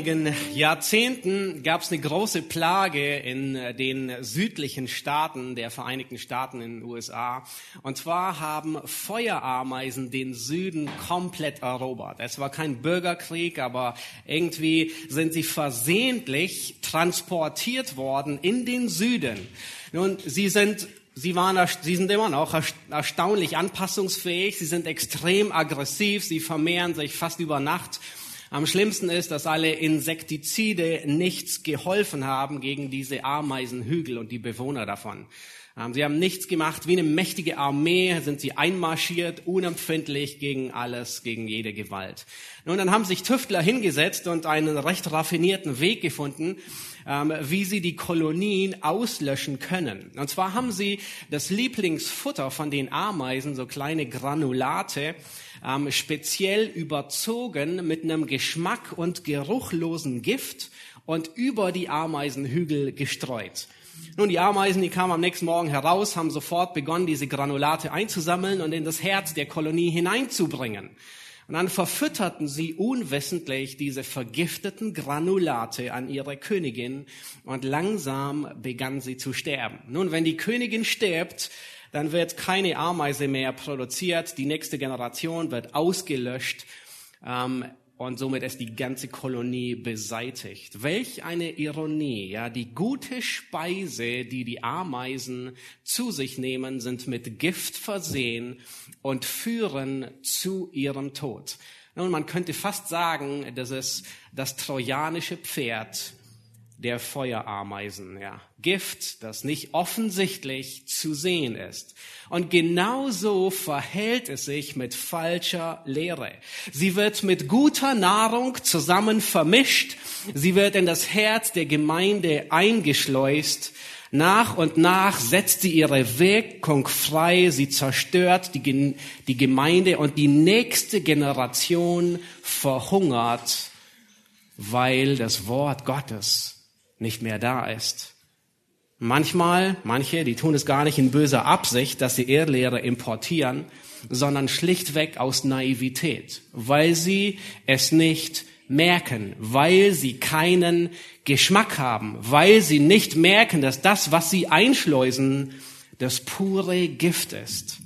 Einigen Jahrzehnten gab es eine große Plage in den südlichen Staaten der Vereinigten Staaten in den USA. Und zwar haben Feuerameisen den Süden komplett erobert. Es war kein Bürgerkrieg, aber irgendwie sind sie versehentlich transportiert worden in den Süden. Nun, sie sind Sie, waren, sie sind immer noch erstaunlich anpassungsfähig, sie sind extrem aggressiv, sie vermehren sich fast über Nacht am schlimmsten ist, dass alle Insektizide nichts geholfen haben gegen diese Ameisenhügel und die Bewohner davon. Ähm, sie haben nichts gemacht. Wie eine mächtige Armee sind sie einmarschiert, unempfindlich gegen alles, gegen jede Gewalt. Nun, dann haben sich Tüftler hingesetzt und einen recht raffinierten Weg gefunden, ähm, wie sie die Kolonien auslöschen können. Und zwar haben sie das Lieblingsfutter von den Ameisen, so kleine Granulate, ähm, speziell überzogen mit einem Geschmack und geruchlosen Gift und über die Ameisenhügel gestreut. Nun, die Ameisen, die kamen am nächsten Morgen heraus, haben sofort begonnen, diese Granulate einzusammeln und in das Herz der Kolonie hineinzubringen. Und dann verfütterten sie unwissentlich diese vergifteten Granulate an ihre Königin und langsam begann sie zu sterben. Nun, wenn die Königin stirbt, dann wird keine Ameise mehr produziert, die nächste Generation wird ausgelöscht ähm, und somit ist die ganze Kolonie beseitigt. Welch eine Ironie, ja, die gute Speise, die die Ameisen zu sich nehmen, sind mit Gift versehen und führen zu ihrem Tod. Nun, man könnte fast sagen, das ist das trojanische Pferd der Feuerameisen, ja. Gift, das nicht offensichtlich zu sehen ist. Und genauso verhält es sich mit falscher Lehre. Sie wird mit guter Nahrung zusammen vermischt. Sie wird in das Herz der Gemeinde eingeschleust. Nach und nach setzt sie ihre Wirkung frei. Sie zerstört die, die Gemeinde und die nächste Generation verhungert, weil das Wort Gottes nicht mehr da ist. Manchmal, manche, die tun es gar nicht in böser Absicht, dass sie Irrlehre importieren, sondern schlichtweg aus Naivität, weil sie es nicht merken, weil sie keinen Geschmack haben, weil sie nicht merken, dass das, was sie einschleusen, das pure Gift ist.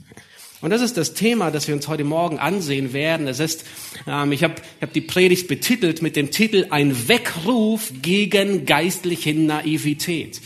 Und das ist das Thema, das wir uns heute Morgen ansehen werden. Es ist, ähm, ich habe ich hab die Predigt betitelt mit dem Titel Ein Weckruf gegen geistliche Naivität.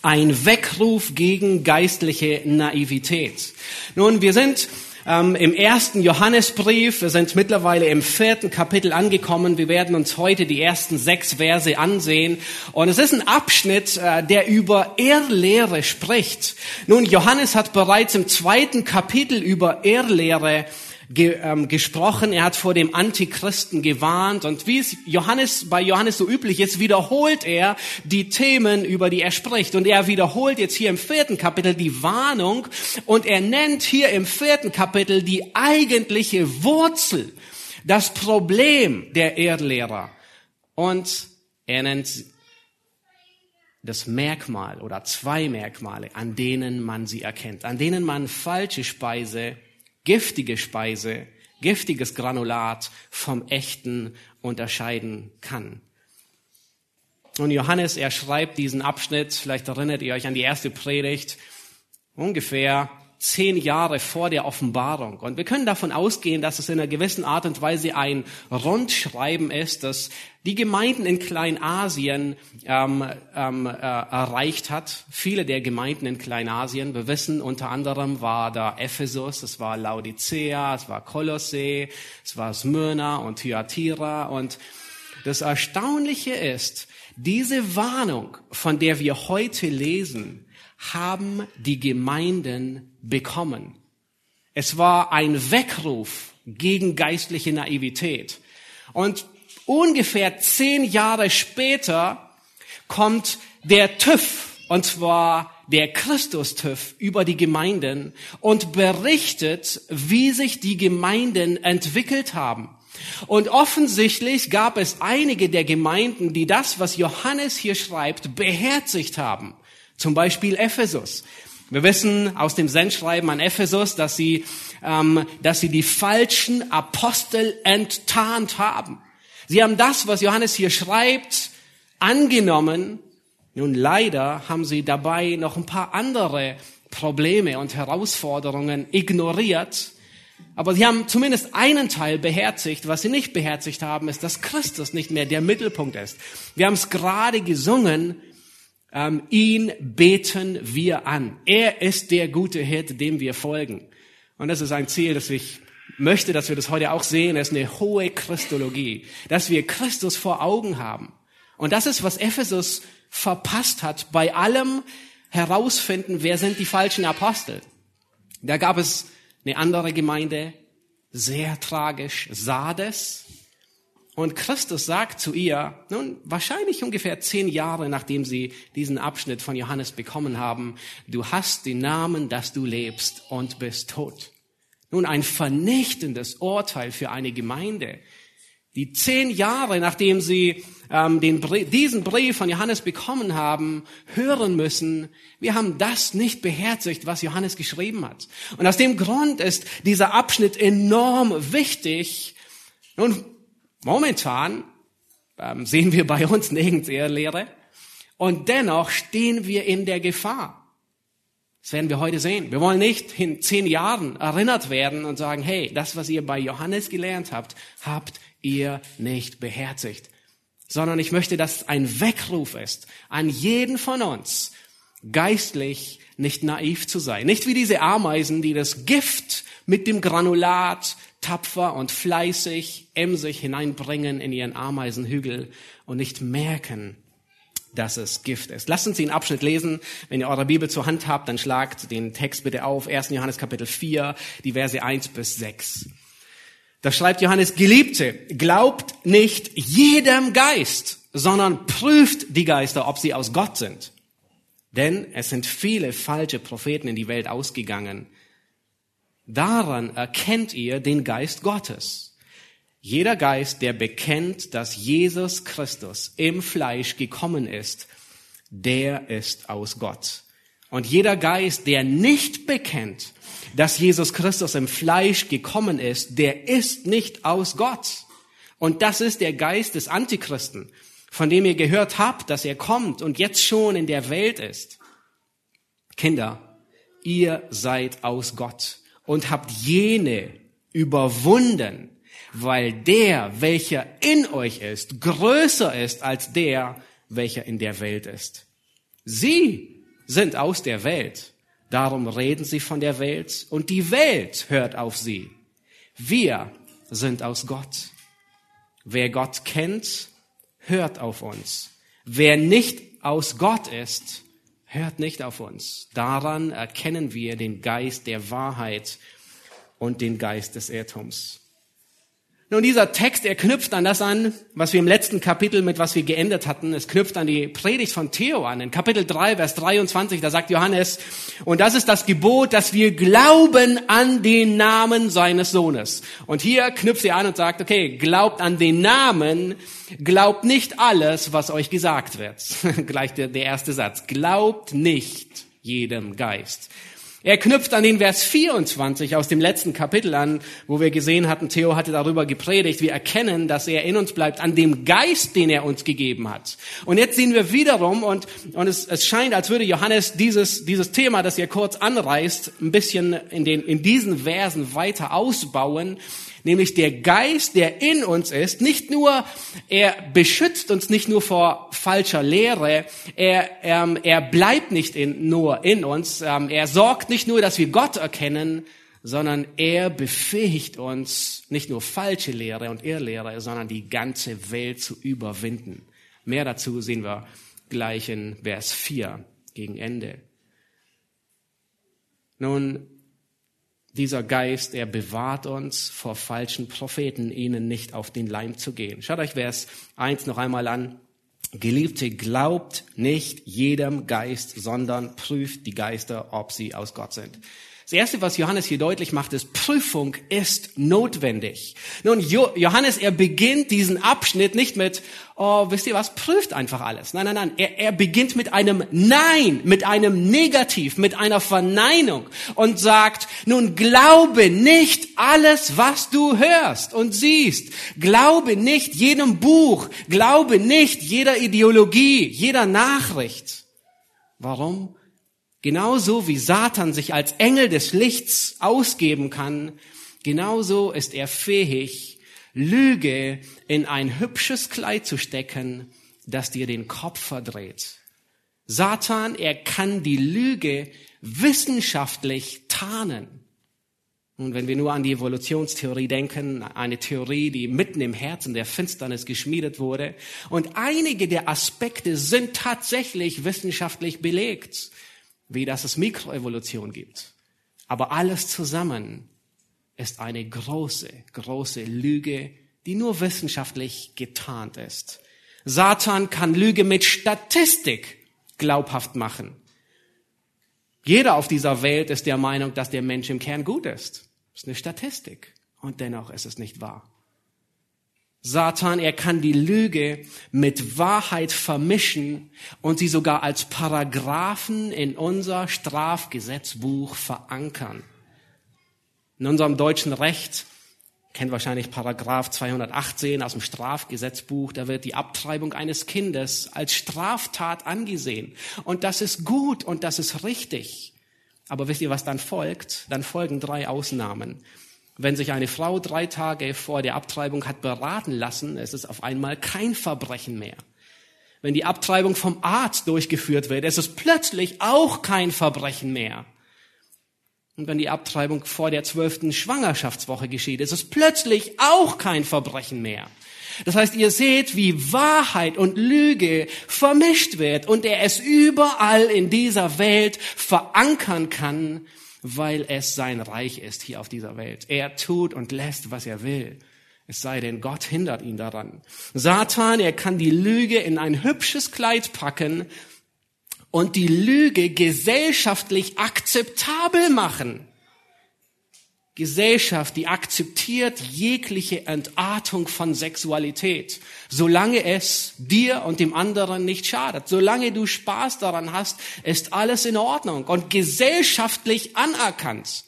Ein Weckruf gegen geistliche Naivität. Nun, wir sind ähm, im ersten Johannesbrief. Wir sind mittlerweile im vierten Kapitel angekommen. Wir werden uns heute die ersten sechs Verse ansehen. Und es ist ein Abschnitt, äh, der über Irrlehre spricht. Nun, Johannes hat bereits im zweiten Kapitel über Irrlehre ge, ähm, gesprochen, er hat vor dem Antichristen gewarnt. Und wie es Johannes bei Johannes so üblich ist, wiederholt er die Themen, über die er spricht. Und er wiederholt jetzt hier im vierten Kapitel die Warnung. Und er nennt hier im vierten Kapitel die eigentliche Wurzel, das Problem der Erdlehrer. Und er nennt das Merkmal oder zwei Merkmale, an denen man sie erkennt, an denen man falsche Speise giftige Speise, giftiges Granulat vom echten unterscheiden kann. Und Johannes, er schreibt diesen Abschnitt, vielleicht erinnert ihr euch an die erste Predigt, ungefähr zehn Jahre vor der Offenbarung. Und wir können davon ausgehen, dass es in einer gewissen Art und Weise ein Rundschreiben ist, das die Gemeinden in Kleinasien ähm, ähm, äh, erreicht hat. Viele der Gemeinden in Kleinasien, wir wissen, unter anderem war da Ephesus, es war Laodicea, es war Kolosse, es war Smyrna und Thyatira. Und das Erstaunliche ist, diese Warnung, von der wir heute lesen, haben die Gemeinden bekommen. Es war ein Weckruf gegen geistliche Naivität. Und ungefähr zehn Jahre später kommt der TÜV, und zwar der Christus-TÜV über die Gemeinden und berichtet, wie sich die Gemeinden entwickelt haben. Und offensichtlich gab es einige der Gemeinden, die das, was Johannes hier schreibt, beherzigt haben. Zum Beispiel Ephesus. Wir wissen aus dem Sendschreiben an Ephesus, dass sie, ähm, dass sie die falschen Apostel enttarnt haben. Sie haben das, was Johannes hier schreibt, angenommen. Nun leider haben sie dabei noch ein paar andere Probleme und Herausforderungen ignoriert. Aber sie haben zumindest einen Teil beherzigt. Was sie nicht beherzigt haben, ist, dass Christus nicht mehr der Mittelpunkt ist. Wir haben es gerade gesungen, ähm, ihn beten wir an. Er ist der gute Hirte, dem wir folgen. Und das ist ein Ziel, das ich möchte, dass wir das heute auch sehen. Das ist eine hohe Christologie, dass wir Christus vor Augen haben. Und das ist, was Ephesus verpasst hat bei allem herausfinden, wer sind die falschen Apostel. Da gab es eine andere Gemeinde, sehr tragisch, Sardes. Und Christus sagt zu ihr, nun, wahrscheinlich ungefähr zehn Jahre nachdem sie diesen Abschnitt von Johannes bekommen haben, du hast den Namen, dass du lebst und bist tot. Nun, ein vernichtendes Urteil für eine Gemeinde, die zehn Jahre nachdem sie ähm, den Brief, diesen Brief von Johannes bekommen haben, hören müssen, wir haben das nicht beherzigt, was Johannes geschrieben hat. Und aus dem Grund ist dieser Abschnitt enorm wichtig. Nun, Momentan ähm, sehen wir bei uns nirgends Ehrlehre und dennoch stehen wir in der Gefahr. Das werden wir heute sehen. Wir wollen nicht in zehn Jahren erinnert werden und sagen, hey, das, was ihr bei Johannes gelernt habt, habt ihr nicht beherzigt. Sondern ich möchte, dass ein Weckruf ist an jeden von uns, geistlich nicht naiv zu sein. Nicht wie diese Ameisen, die das Gift mit dem Granulat tapfer und fleißig emsig hineinbringen in ihren Ameisenhügel und nicht merken, dass es Gift ist. Lassen Sie einen Abschnitt lesen. Wenn ihr eure Bibel zur Hand habt, dann schlagt den Text bitte auf. 1. Johannes Kapitel 4, die Verse 1 bis 6. Da schreibt Johannes, Geliebte, glaubt nicht jedem Geist, sondern prüft die Geister, ob sie aus Gott sind. Denn es sind viele falsche Propheten in die Welt ausgegangen. Daran erkennt ihr den Geist Gottes. Jeder Geist, der bekennt, dass Jesus Christus im Fleisch gekommen ist, der ist aus Gott. Und jeder Geist, der nicht bekennt, dass Jesus Christus im Fleisch gekommen ist, der ist nicht aus Gott. Und das ist der Geist des Antichristen, von dem ihr gehört habt, dass er kommt und jetzt schon in der Welt ist. Kinder, ihr seid aus Gott und habt jene überwunden, weil der, welcher in euch ist, größer ist als der, welcher in der Welt ist. Sie sind aus der Welt, darum reden sie von der Welt und die Welt hört auf sie. Wir sind aus Gott. Wer Gott kennt, hört auf uns. Wer nicht aus Gott ist, hört nicht auf uns. Daran erkennen wir den Geist der Wahrheit und den Geist des Irrtums. Nun, dieser Text, er knüpft an das an, was wir im letzten Kapitel mit was wir geändert hatten. Es knüpft an die Predigt von Theo an. In Kapitel 3, Vers 23, da sagt Johannes, und das ist das Gebot, dass wir glauben an den Namen seines Sohnes. Und hier knüpft er an und sagt, okay, glaubt an den Namen, glaubt nicht alles, was euch gesagt wird. Gleich der, der erste Satz. Glaubt nicht jedem Geist. Er knüpft an den Vers 24 aus dem letzten Kapitel an, wo wir gesehen hatten, Theo hatte darüber gepredigt, wir erkennen, dass er in uns bleibt, an dem Geist, den er uns gegeben hat. Und jetzt sehen wir wiederum, und, und es, es scheint, als würde Johannes dieses, dieses Thema, das er kurz anreißt, ein bisschen in, den, in diesen Versen weiter ausbauen nämlich der Geist, der in uns ist, nicht nur, er beschützt uns nicht nur vor falscher Lehre, er, ähm, er bleibt nicht in, nur in uns, ähm, er sorgt nicht nur, dass wir Gott erkennen, sondern er befähigt uns, nicht nur falsche Lehre und Irrlehre, sondern die ganze Welt zu überwinden. Mehr dazu sehen wir gleich in Vers 4 gegen Ende. Nun, dieser Geist, er bewahrt uns vor falschen Propheten, ihnen nicht auf den Leim zu gehen. Schaut euch Vers 1 noch einmal an. Geliebte, glaubt nicht jedem Geist, sondern prüft die Geister, ob sie aus Gott sind. Das Erste, was Johannes hier deutlich macht, ist, Prüfung ist notwendig. Nun, Johannes, er beginnt diesen Abschnitt nicht mit, oh, wisst ihr was, prüft einfach alles. Nein, nein, nein. Er, er beginnt mit einem Nein, mit einem Negativ, mit einer Verneinung und sagt, nun glaube nicht alles, was du hörst und siehst. Glaube nicht jedem Buch. Glaube nicht jeder Ideologie, jeder Nachricht. Warum? Genauso wie Satan sich als Engel des Lichts ausgeben kann, genauso ist er fähig, Lüge in ein hübsches Kleid zu stecken, das dir den Kopf verdreht. Satan, er kann die Lüge wissenschaftlich tarnen. Und wenn wir nur an die Evolutionstheorie denken, eine Theorie, die mitten im Herzen der Finsternis geschmiedet wurde, und einige der Aspekte sind tatsächlich wissenschaftlich belegt wie dass es Mikroevolution gibt. Aber alles zusammen ist eine große, große Lüge, die nur wissenschaftlich getarnt ist. Satan kann Lüge mit Statistik glaubhaft machen. Jeder auf dieser Welt ist der Meinung, dass der Mensch im Kern gut ist. Das ist eine Statistik. Und dennoch ist es nicht wahr. Satan, er kann die Lüge mit Wahrheit vermischen und sie sogar als Paragraphen in unser Strafgesetzbuch verankern. In unserem deutschen Recht kennt wahrscheinlich Paragraph 218 aus dem Strafgesetzbuch, da wird die Abtreibung eines Kindes als Straftat angesehen. Und das ist gut und das ist richtig. Aber wisst ihr, was dann folgt? Dann folgen drei Ausnahmen. Wenn sich eine Frau drei Tage vor der Abtreibung hat beraten lassen, ist es auf einmal kein Verbrechen mehr. Wenn die Abtreibung vom Arzt durchgeführt wird, ist es plötzlich auch kein Verbrechen mehr. Und wenn die Abtreibung vor der zwölften Schwangerschaftswoche geschieht, ist es plötzlich auch kein Verbrechen mehr. Das heißt, ihr seht, wie Wahrheit und Lüge vermischt wird und er es überall in dieser Welt verankern kann weil es sein Reich ist hier auf dieser Welt. Er tut und lässt, was er will. Es sei denn, Gott hindert ihn daran. Satan, er kann die Lüge in ein hübsches Kleid packen und die Lüge gesellschaftlich akzeptabel machen. Gesellschaft, die akzeptiert jegliche Entartung von Sexualität, solange es dir und dem anderen nicht schadet. Solange du Spaß daran hast, ist alles in Ordnung und gesellschaftlich anerkannt.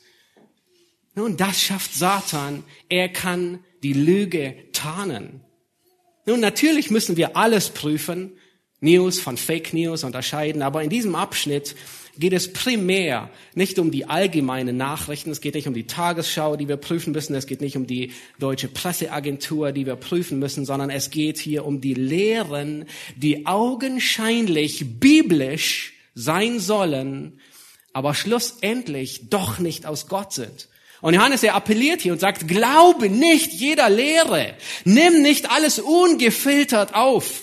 Nun, das schafft Satan. Er kann die Lüge tarnen. Nun, natürlich müssen wir alles prüfen, News von Fake News unterscheiden, aber in diesem Abschnitt geht es primär nicht um die allgemeinen Nachrichten, es geht nicht um die Tagesschau, die wir prüfen müssen, es geht nicht um die deutsche Presseagentur, die wir prüfen müssen, sondern es geht hier um die Lehren, die augenscheinlich biblisch sein sollen, aber schlussendlich doch nicht aus Gott sind. Und Johannes, er appelliert hier und sagt, glaube nicht jeder Lehre, nimm nicht alles ungefiltert auf.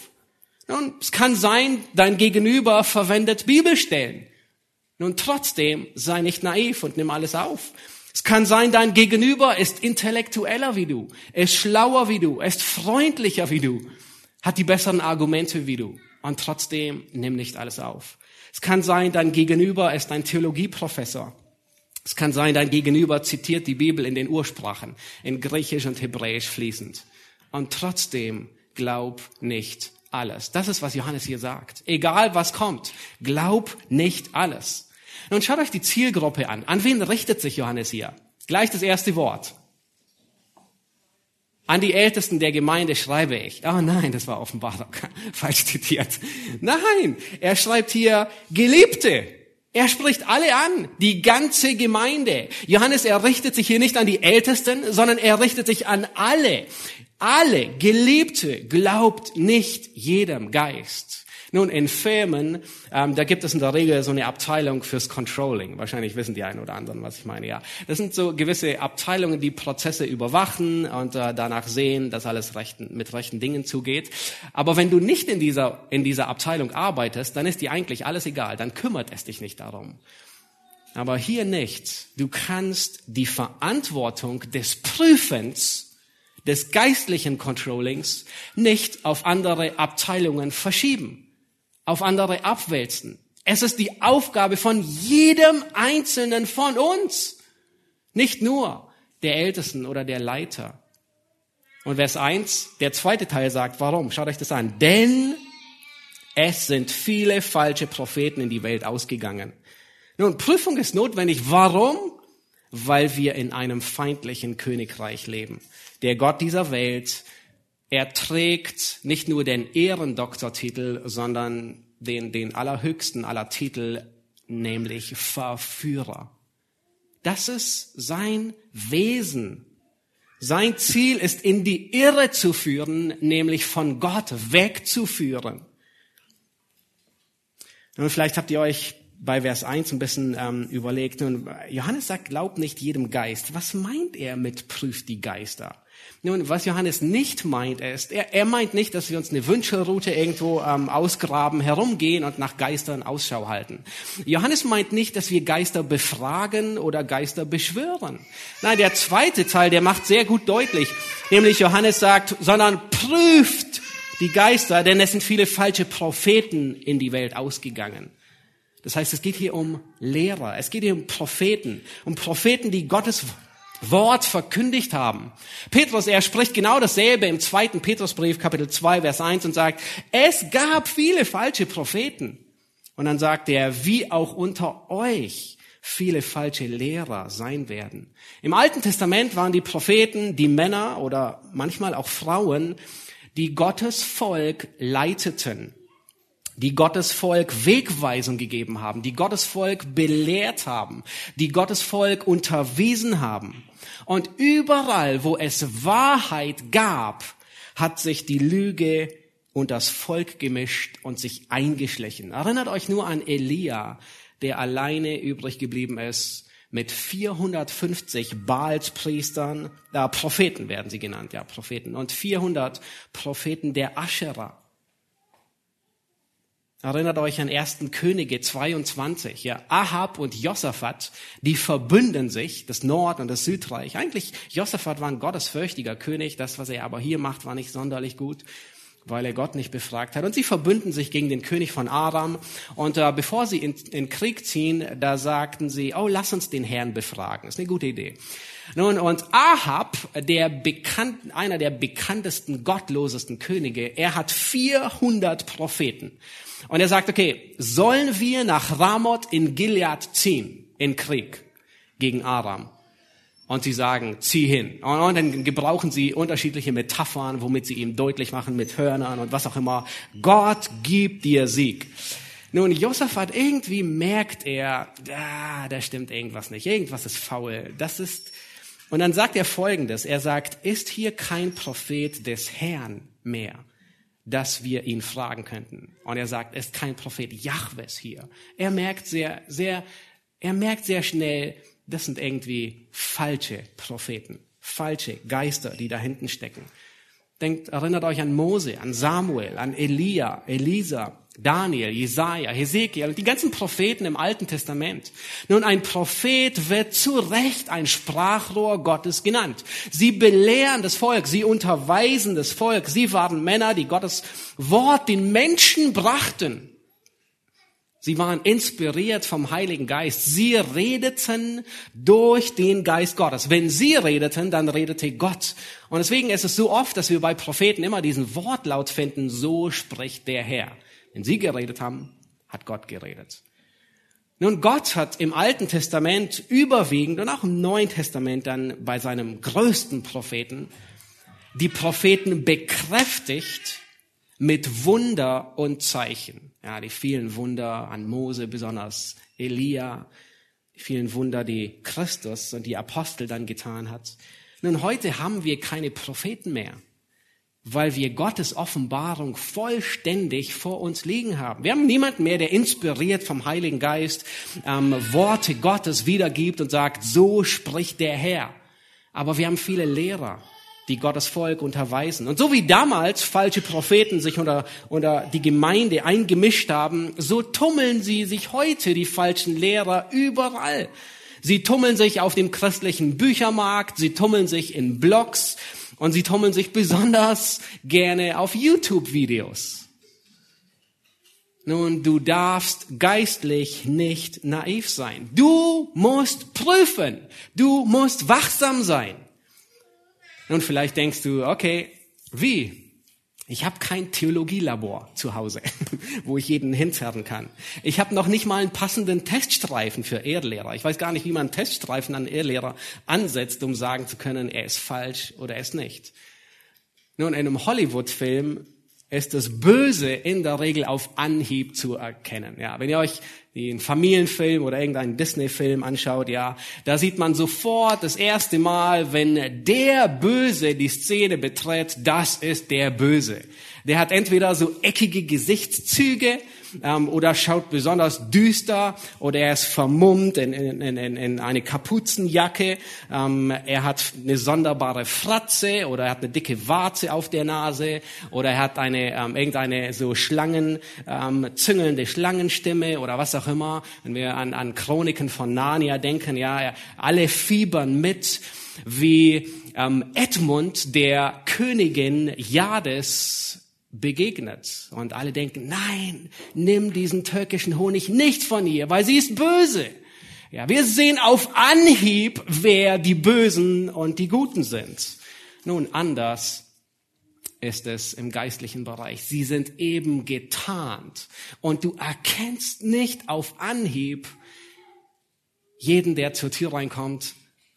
Nun, es kann sein, dein Gegenüber verwendet Bibelstellen. Nun trotzdem sei nicht naiv und nimm alles auf. Es kann sein, dein Gegenüber ist intellektueller wie du, ist schlauer wie du, ist freundlicher wie du, hat die besseren Argumente wie du. Und trotzdem nimm nicht alles auf. Es kann sein, dein Gegenüber ist ein Theologieprofessor. Es kann sein, dein Gegenüber zitiert die Bibel in den Ursprachen, in Griechisch und Hebräisch fließend. Und trotzdem glaub nicht alles. Das ist, was Johannes hier sagt. Egal was kommt, glaub nicht alles. Nun schaut euch die Zielgruppe an. An wen richtet sich Johannes hier? Gleich das erste Wort. An die Ältesten der Gemeinde schreibe ich. Oh nein, das war offenbar falsch zitiert. Nein, er schreibt hier Geliebte. Er spricht alle an, die ganze Gemeinde. Johannes, er richtet sich hier nicht an die Ältesten, sondern er richtet sich an alle. Alle Geliebte glaubt nicht jedem Geist. Nun, in Firmen, ähm, da gibt es in der Regel so eine Abteilung fürs Controlling. Wahrscheinlich wissen die einen oder anderen, was ich meine. Ja, das sind so gewisse Abteilungen, die Prozesse überwachen und äh, danach sehen, dass alles rechten, mit rechten Dingen zugeht. Aber wenn du nicht in dieser in dieser Abteilung arbeitest, dann ist dir eigentlich alles egal. Dann kümmert es dich nicht darum. Aber hier nicht. Du kannst die Verantwortung des Prüfens des geistlichen Controllings nicht auf andere Abteilungen verschieben auf andere abwälzen. Es ist die Aufgabe von jedem Einzelnen von uns. Nicht nur der Ältesten oder der Leiter. Und Vers 1, der zweite Teil sagt, warum? Schaut euch das an. Denn es sind viele falsche Propheten in die Welt ausgegangen. Nun, Prüfung ist notwendig. Warum? Weil wir in einem feindlichen Königreich leben. Der Gott dieser Welt, er trägt nicht nur den Ehrendoktortitel, sondern den, den allerhöchsten aller Titel, nämlich Verführer. Das ist sein Wesen. Sein Ziel ist, in die Irre zu führen, nämlich von Gott wegzuführen. Und vielleicht habt ihr euch bei Vers 1 ein bisschen ähm, überlegt. Und Johannes sagt, glaubt nicht jedem Geist. Was meint er mit prüft die Geister? Nun, was Johannes nicht meint, ist, er, er meint nicht, dass wir uns eine Wünschelroute irgendwo ähm, ausgraben, herumgehen und nach Geistern Ausschau halten. Johannes meint nicht, dass wir Geister befragen oder Geister beschwören. Nein, der zweite Teil, der macht sehr gut deutlich, nämlich Johannes sagt, sondern prüft die Geister, denn es sind viele falsche Propheten in die Welt ausgegangen. Das heißt, es geht hier um Lehrer, es geht hier um Propheten, um Propheten, die Gottes Wort verkündigt haben. Petrus, er spricht genau dasselbe im zweiten Petrusbrief, Kapitel 2, Vers 1 und sagt, es gab viele falsche Propheten. Und dann sagt er, wie auch unter euch viele falsche Lehrer sein werden. Im Alten Testament waren die Propheten die Männer oder manchmal auch Frauen, die Gottes Volk leiteten die Gottes Volk Wegweisung gegeben haben, die Gottes Volk belehrt haben, die Gottes Volk unterwiesen haben. Und überall, wo es Wahrheit gab, hat sich die Lüge und das Volk gemischt und sich eingeschlichen. Erinnert euch nur an Elia, der alleine übrig geblieben ist mit 450 Baalspriestern, äh, Propheten werden sie genannt, ja, Propheten, und 400 Propheten der Ascherer. Erinnert euch an 1. Könige 22, ja. Ahab und Josaphat, die verbünden sich, das Nord- und das Südreich. Eigentlich, Josaphat war ein gottesfürchtiger König. Das, was er aber hier macht, war nicht sonderlich gut, weil er Gott nicht befragt hat. Und sie verbünden sich gegen den König von Aram. Und äh, bevor sie in, in Krieg ziehen, da sagten sie, oh, lass uns den Herrn befragen. Ist eine gute Idee. Nun, und Ahab, der bekannt, einer der bekanntesten, gottlosesten Könige, er hat 400 Propheten. Und er sagt, okay, sollen wir nach Ramoth in Gilead ziehen, in Krieg gegen Aram? Und sie sagen, zieh hin. Und dann gebrauchen sie unterschiedliche Metaphern, womit sie ihm deutlich machen, mit Hörnern und was auch immer. Gott gibt dir Sieg. Nun, Josaphat, irgendwie merkt er, ah, da stimmt irgendwas nicht, irgendwas ist faul. Das ist, und dann sagt er Folgendes. Er sagt, ist hier kein Prophet des Herrn mehr? dass wir ihn fragen könnten. Und er sagt, er ist kein Prophet Jahwes hier. Er merkt sehr, sehr, er merkt sehr schnell, das sind irgendwie falsche Propheten, falsche Geister, die da hinten stecken. Denkt, erinnert euch an Mose, an Samuel, an Elia, Elisa, Daniel, Jesaja, Hesekiel, die ganzen Propheten im Alten Testament. Nun, ein Prophet wird zu Recht ein Sprachrohr Gottes genannt. Sie belehren das Volk, sie unterweisen das Volk. Sie waren Männer, die Gottes Wort den Menschen brachten. Sie waren inspiriert vom Heiligen Geist. Sie redeten durch den Geist Gottes. Wenn sie redeten, dann redete Gott. Und deswegen ist es so oft, dass wir bei Propheten immer diesen Wortlaut finden, so spricht der Herr. Wenn sie geredet haben, hat Gott geredet. Nun, Gott hat im Alten Testament überwiegend und auch im Neuen Testament dann bei seinem größten Propheten die Propheten bekräftigt mit Wunder und Zeichen. Ja, die vielen Wunder an Mose, besonders Elia, die vielen Wunder, die Christus und die Apostel dann getan hat. Nun, heute haben wir keine Propheten mehr weil wir Gottes Offenbarung vollständig vor uns liegen haben. Wir haben niemanden mehr, der inspiriert vom Heiligen Geist ähm, Worte Gottes wiedergibt und sagt, so spricht der Herr. Aber wir haben viele Lehrer, die Gottes Volk unterweisen. Und so wie damals falsche Propheten sich unter, unter die Gemeinde eingemischt haben, so tummeln sie sich heute, die falschen Lehrer, überall. Sie tummeln sich auf dem christlichen Büchermarkt, sie tummeln sich in Blogs, und sie tummeln sich besonders gerne auf YouTube-Videos. Nun, du darfst geistlich nicht naiv sein. Du musst prüfen. Du musst wachsam sein. Nun, vielleicht denkst du, okay, wie? Ich habe kein Theologielabor zu Hause, wo ich jeden hinzerren kann. Ich habe noch nicht mal einen passenden Teststreifen für Erdlehrer. Ich weiß gar nicht, wie man einen Teststreifen an Erdlehrer ansetzt, um sagen zu können, er ist falsch oder er ist nicht. Nun, in einem Hollywood-Film ist das Böse in der Regel auf Anhieb zu erkennen. Ja, wenn ihr euch den Familienfilm oder irgendeinen Disney-Film anschaut, ja, da sieht man sofort das erste Mal, wenn der Böse die Szene betritt, das ist der Böse. Der hat entweder so eckige Gesichtszüge ähm, oder schaut besonders düster oder er ist vermummt in, in, in, in eine Kapuzenjacke. Ähm, er hat eine sonderbare Fratze oder er hat eine dicke Warze auf der Nase oder er hat eine ähm, irgendeine so Schlangen ähm, züngelnde Schlangenstimme oder was auch immer. Wenn wir an, an Chroniken von Narnia denken, ja, alle fiebern mit wie ähm, Edmund der Königin Jades begegnet. Und alle denken, nein, nimm diesen türkischen Honig nicht von ihr, weil sie ist böse. Ja, wir sehen auf Anhieb, wer die Bösen und die Guten sind. Nun, anders ist es im geistlichen Bereich. Sie sind eben getarnt. Und du erkennst nicht auf Anhieb jeden, der zur Tür reinkommt.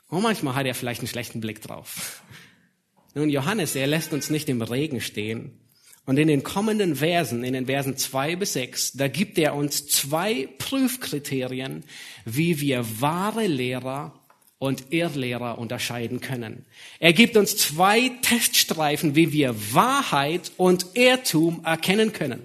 Und manchmal hat er vielleicht einen schlechten Blick drauf. Nun, Johannes, er lässt uns nicht im Regen stehen. Und in den kommenden Versen, in den Versen zwei bis sechs, da gibt er uns zwei Prüfkriterien, wie wir wahre Lehrer und Irrlehrer unterscheiden können. Er gibt uns zwei Teststreifen, wie wir Wahrheit und Irrtum erkennen können.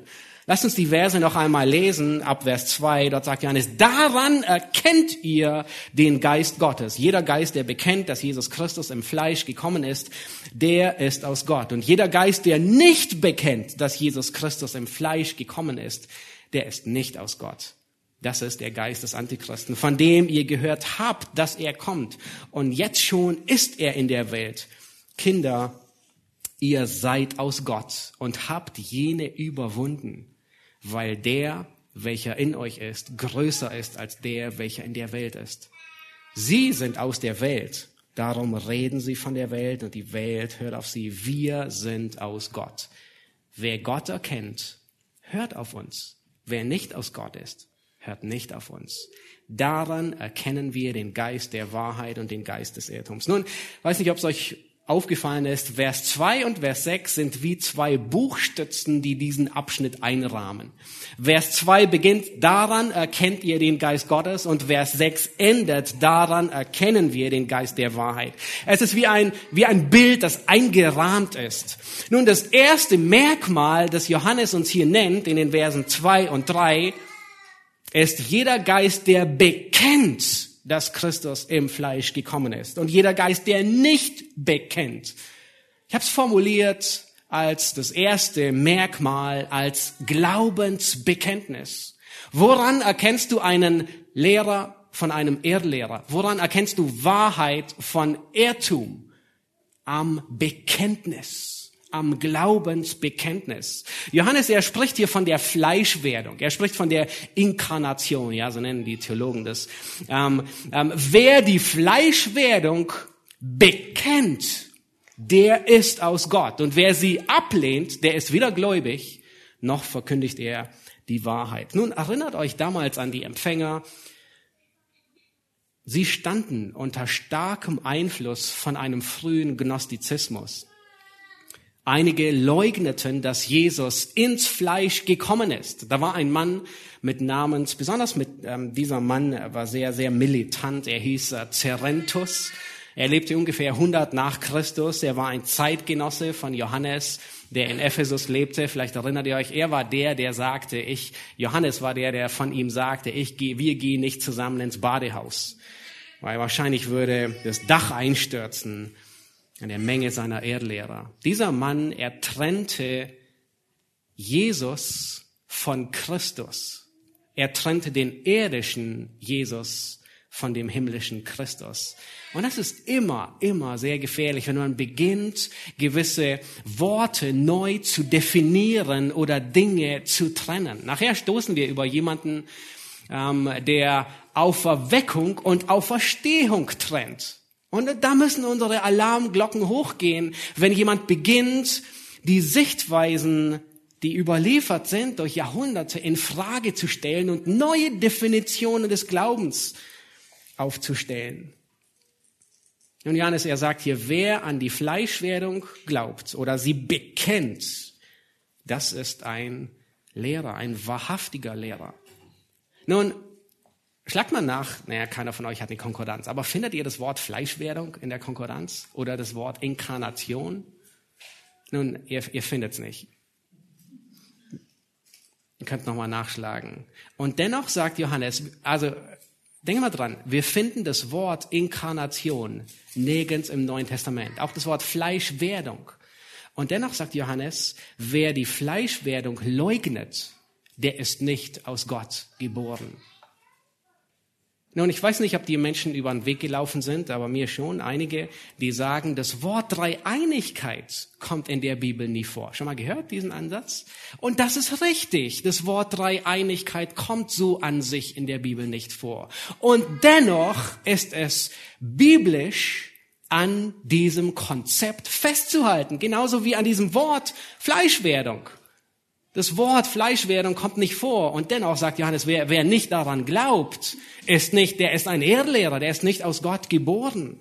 Lasst uns die Verse noch einmal lesen, ab Vers 2. Dort sagt Johannes, daran erkennt ihr den Geist Gottes. Jeder Geist, der bekennt, dass Jesus Christus im Fleisch gekommen ist, der ist aus Gott. Und jeder Geist, der nicht bekennt, dass Jesus Christus im Fleisch gekommen ist, der ist nicht aus Gott. Das ist der Geist des Antichristen, von dem ihr gehört habt, dass er kommt. Und jetzt schon ist er in der Welt. Kinder, ihr seid aus Gott und habt jene überwunden weil der, welcher in euch ist, größer ist als der, welcher in der Welt ist. Sie sind aus der Welt, darum reden sie von der Welt und die Welt hört auf sie. Wir sind aus Gott. Wer Gott erkennt, hört auf uns. Wer nicht aus Gott ist, hört nicht auf uns. Daran erkennen wir den Geist der Wahrheit und den Geist des Irrtums. Nun, weiß nicht, ob es euch aufgefallen ist, Vers 2 und Vers 6 sind wie zwei Buchstützen, die diesen Abschnitt einrahmen. Vers 2 beginnt, daran erkennt ihr den Geist Gottes und Vers 6 endet, daran erkennen wir den Geist der Wahrheit. Es ist wie ein, wie ein Bild, das eingerahmt ist. Nun, das erste Merkmal, das Johannes uns hier nennt, in den Versen 2 und 3, ist jeder Geist, der bekennt, dass Christus im Fleisch gekommen ist. Und jeder Geist, der nicht bekennt. Ich habe es formuliert als das erste Merkmal, als Glaubensbekenntnis. Woran erkennst du einen Lehrer von einem Irrlehrer? Woran erkennst du Wahrheit von Irrtum? Am Bekenntnis am Glaubensbekenntnis. Johannes, er spricht hier von der Fleischwerdung. Er spricht von der Inkarnation. Ja, so nennen die Theologen das. Ähm, ähm, wer die Fleischwerdung bekennt, der ist aus Gott. Und wer sie ablehnt, der ist weder gläubig, noch verkündigt er die Wahrheit. Nun erinnert euch damals an die Empfänger. Sie standen unter starkem Einfluss von einem frühen Gnostizismus. Einige leugneten, dass Jesus ins Fleisch gekommen ist. Da war ein Mann mit Namens, besonders mit ähm, dieser Mann war sehr, sehr militant. Er hieß äh, Cerentus. Er lebte ungefähr 100 nach Christus. Er war ein Zeitgenosse von Johannes, der in Ephesus lebte. Vielleicht erinnert ihr euch, er war der, der sagte, ich, Johannes war der, der von ihm sagte, ich gehe, wir gehen nicht zusammen ins Badehaus. Weil wahrscheinlich würde das Dach einstürzen an der Menge seiner Erdlehrer. Dieser Mann, er trennte Jesus von Christus. Er trennte den irdischen Jesus von dem himmlischen Christus. Und das ist immer, immer sehr gefährlich, wenn man beginnt, gewisse Worte neu zu definieren oder Dinge zu trennen. Nachher stoßen wir über jemanden, ähm, der Auferweckung und Auferstehung trennt. Und da müssen unsere Alarmglocken hochgehen, wenn jemand beginnt, die Sichtweisen die überliefert sind durch Jahrhunderte, in Frage zu stellen und neue Definitionen des Glaubens aufzustellen. Und Johannes, er sagt hier, wer an die Fleischwerdung glaubt oder sie bekennt, das ist ein Lehrer, ein wahrhaftiger Lehrer. Nun, schlagt mal nach, naja, keiner von euch hat eine Konkordanz, aber findet ihr das Wort Fleischwerdung in der Konkordanz oder das Wort Inkarnation? Nun, ihr, ihr findet es nicht. Ihr könnt nochmal nachschlagen. Und dennoch sagt Johannes, also Denk mal dran, wir finden das Wort Inkarnation nirgends im Neuen Testament. Auch das Wort Fleischwerdung. Und dennoch sagt Johannes, wer die Fleischwerdung leugnet, der ist nicht aus Gott geboren. Nun, ich weiß nicht, ob die Menschen über den Weg gelaufen sind, aber mir schon einige, die sagen, das Wort Dreieinigkeit kommt in der Bibel nie vor. Schon mal gehört diesen Ansatz? Und das ist richtig. Das Wort Dreieinigkeit kommt so an sich in der Bibel nicht vor. Und dennoch ist es biblisch an diesem Konzept festzuhalten, genauso wie an diesem Wort Fleischwerdung. Das Wort Fleischwerdung kommt nicht vor. Und dennoch sagt Johannes, wer, wer nicht daran glaubt, ist nicht, der ist ein Irrlehrer, der ist nicht aus Gott geboren.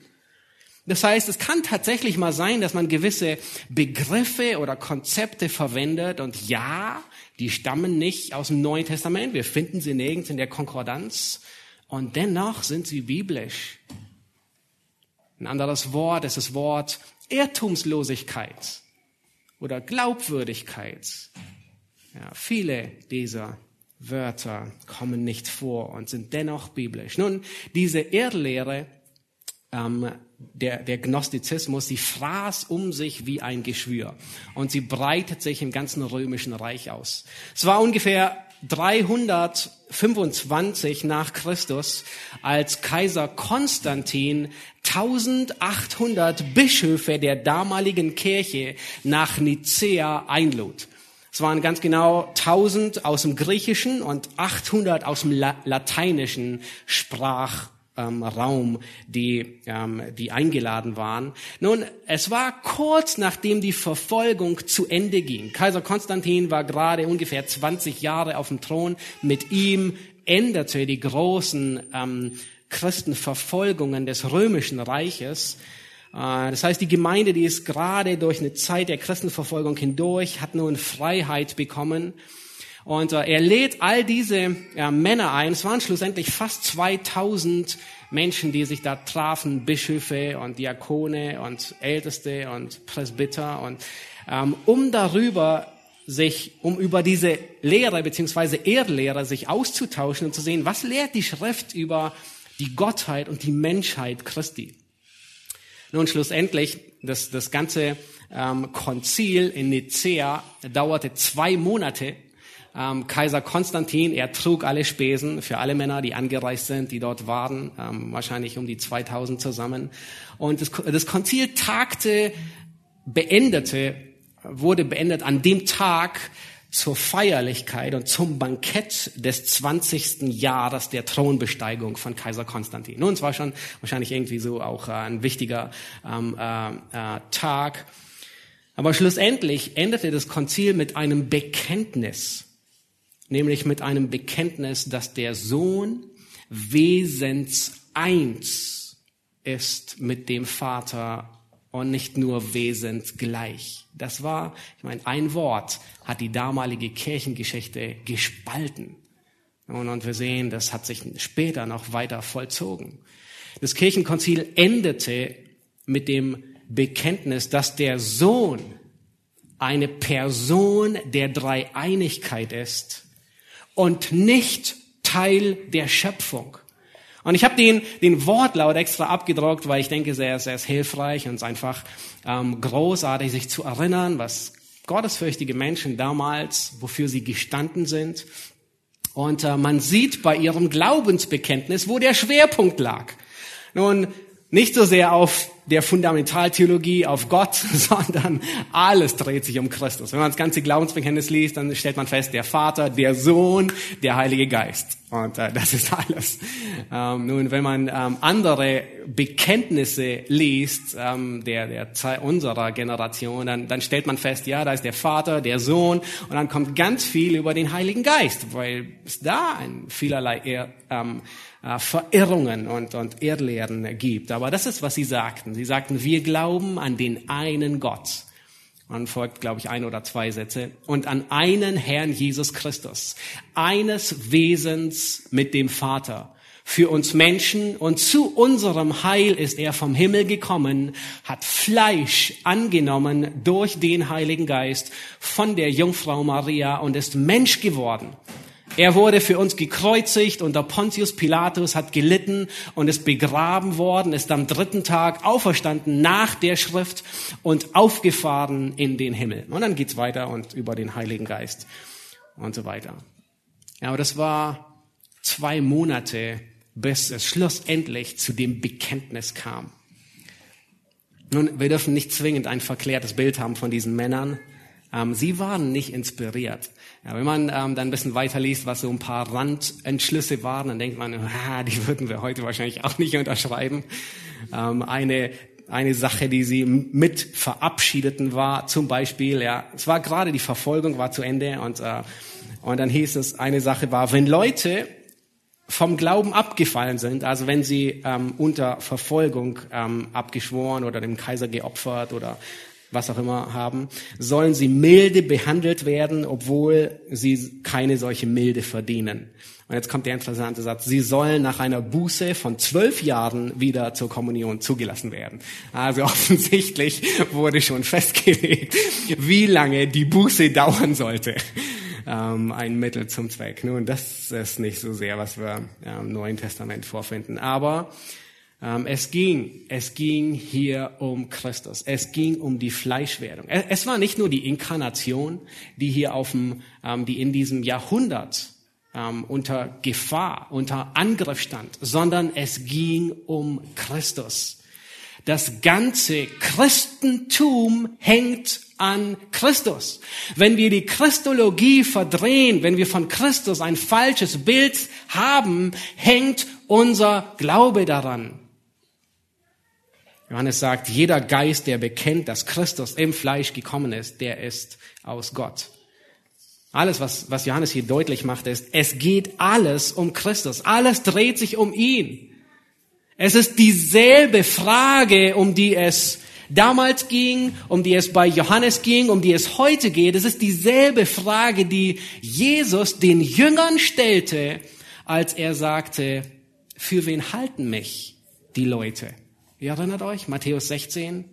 Das heißt, es kann tatsächlich mal sein, dass man gewisse Begriffe oder Konzepte verwendet und ja, die stammen nicht aus dem Neuen Testament. Wir finden sie nirgends in der Konkordanz. Und dennoch sind sie biblisch. Ein anderes Wort ist das Wort Irrtumslosigkeit oder Glaubwürdigkeit ja, viele dieser Wörter kommen nicht vor und sind dennoch biblisch. Nun, diese Irrlehre, ähm, der, der Gnostizismus, sie fraß um sich wie ein Geschwür und sie breitet sich im ganzen römischen Reich aus. Es war ungefähr 325 nach Christus, als Kaiser Konstantin 1800 Bischöfe der damaligen Kirche nach Nicea einlud. Es waren ganz genau 1000 aus dem Griechischen und 800 aus dem lateinischen Sprachraum, die, ähm, die eingeladen waren. Nun, es war kurz nachdem die Verfolgung zu Ende ging. Kaiser Konstantin war gerade ungefähr 20 Jahre auf dem Thron. Mit ihm änderte die großen ähm, Christenverfolgungen des römischen Reiches. Äh, das heißt, die Gemeinde, die ist gerade durch eine Zeit der Christenverfolgung hindurch, hat nun Freiheit bekommen. Und äh, er lädt all diese Männer ein. Es waren schlussendlich fast 2000 Menschen, die sich da trafen, Bischöfe und Diakone und Älteste und Presbyter und ähm, um darüber sich, um über diese Lehre beziehungsweise Erdlehre sich auszutauschen und zu sehen, was lehrt die Schrift über die Gottheit und die Menschheit Christi. Nun, schlussendlich, das, das ganze ähm, Konzil in Nicea dauerte zwei Monate. Ähm, Kaiser Konstantin, er trug alle Spesen für alle Männer, die angereist sind, die dort waren, ähm, wahrscheinlich um die 2000 zusammen. Und das, das Konzil tagte, beendete, wurde beendet an dem Tag, zur Feierlichkeit und zum Bankett des 20. Jahres der Thronbesteigung von Kaiser Konstantin. Nun, es war schon wahrscheinlich irgendwie so auch äh, ein wichtiger ähm, äh, äh, Tag. Aber schlussendlich endete das Konzil mit einem Bekenntnis, nämlich mit einem Bekenntnis, dass der Sohn Wesens eins ist mit dem Vater und nicht nur wesensgleich. Das war, ich meine, ein Wort hat die damalige Kirchengeschichte gespalten. Und, und wir sehen, das hat sich später noch weiter vollzogen. Das Kirchenkonzil endete mit dem Bekenntnis, dass der Sohn eine Person der Dreieinigkeit ist und nicht Teil der Schöpfung. Und ich habe den, den Wortlaut extra abgedruckt, weil ich denke, sehr, sehr hilfreich und es ist einfach ähm, großartig, sich zu erinnern, was gottesfürchtige Menschen damals, wofür sie gestanden sind. Und äh, man sieht bei ihrem Glaubensbekenntnis, wo der Schwerpunkt lag. Nun, nicht so sehr auf der Fundamentaltheologie, auf Gott, sondern alles dreht sich um Christus. Wenn man das ganze Glaubensbekenntnis liest, dann stellt man fest, der Vater, der Sohn, der Heilige Geist. Und äh, das ist alles. Ähm, nun, wenn man ähm, andere Bekenntnisse liest, ähm, der, der Zeit unserer Generation, dann, dann stellt man fest, ja, da ist der Vater, der Sohn, und dann kommt ganz viel über den Heiligen Geist, weil es da ein vielerlei ähm, äh, Verirrungen und, und Irrlehren gibt. Aber das ist, was sie sagten. Sie sagten, wir glauben an den einen Gott. Man folgt, glaube ich, ein oder zwei Sätze. Und an einen Herrn Jesus Christus. Eines Wesens mit dem Vater. Für uns Menschen und zu unserem Heil ist er vom Himmel gekommen, hat Fleisch angenommen durch den Heiligen Geist von der Jungfrau Maria und ist Mensch geworden er wurde für uns gekreuzigt unter Pontius Pilatus, hat gelitten und ist begraben worden, ist am dritten Tag auferstanden nach der Schrift und aufgefahren in den Himmel. Und dann geht's weiter und über den Heiligen Geist und so weiter. Ja, aber das war zwei Monate, bis es schlussendlich zu dem Bekenntnis kam. Nun, wir dürfen nicht zwingend ein verklärtes Bild haben von diesen Männern. Ähm, sie waren nicht inspiriert. Ja, wenn man ähm, dann ein bisschen weiterliest, was so ein paar Randentschlüsse waren, dann denkt man, ah, die würden wir heute wahrscheinlich auch nicht unterschreiben. Ähm, eine eine Sache, die sie mit verabschiedeten war, zum Beispiel, ja, es war gerade die Verfolgung war zu Ende und äh, und dann hieß es, eine Sache war, wenn Leute vom Glauben abgefallen sind, also wenn sie ähm, unter Verfolgung ähm, abgeschworen oder dem Kaiser geopfert oder was auch immer haben, sollen sie milde behandelt werden, obwohl sie keine solche Milde verdienen. Und jetzt kommt der interessante Satz. Sie sollen nach einer Buße von zwölf Jahren wieder zur Kommunion zugelassen werden. Also offensichtlich wurde schon festgelegt, wie lange die Buße dauern sollte. Ähm, ein Mittel zum Zweck. Nun, das ist nicht so sehr, was wir im Neuen Testament vorfinden. Aber ähm, es ging, es ging hier um Christus. Es ging um die Fleischwerdung. Es war nicht nur die Inkarnation, die hier auf dem, ähm, die in diesem Jahrhundert ähm, unter Gefahr, unter Angriff stand, sondern es ging um Christus. Das ganze Christentum hängt an Christus. Wenn wir die Christologie verdrehen, wenn wir von Christus ein falsches Bild haben, hängt unser Glaube daran. Johannes sagt, jeder Geist, der bekennt, dass Christus im Fleisch gekommen ist, der ist aus Gott. Alles, was, was Johannes hier deutlich macht, ist, es geht alles um Christus. Alles dreht sich um ihn. Es ist dieselbe Frage, um die es damals ging, um die es bei Johannes ging, um die es heute geht. Es ist dieselbe Frage, die Jesus den Jüngern stellte, als er sagte, für wen halten mich die Leute? Ihr erinnert euch, Matthäus 16.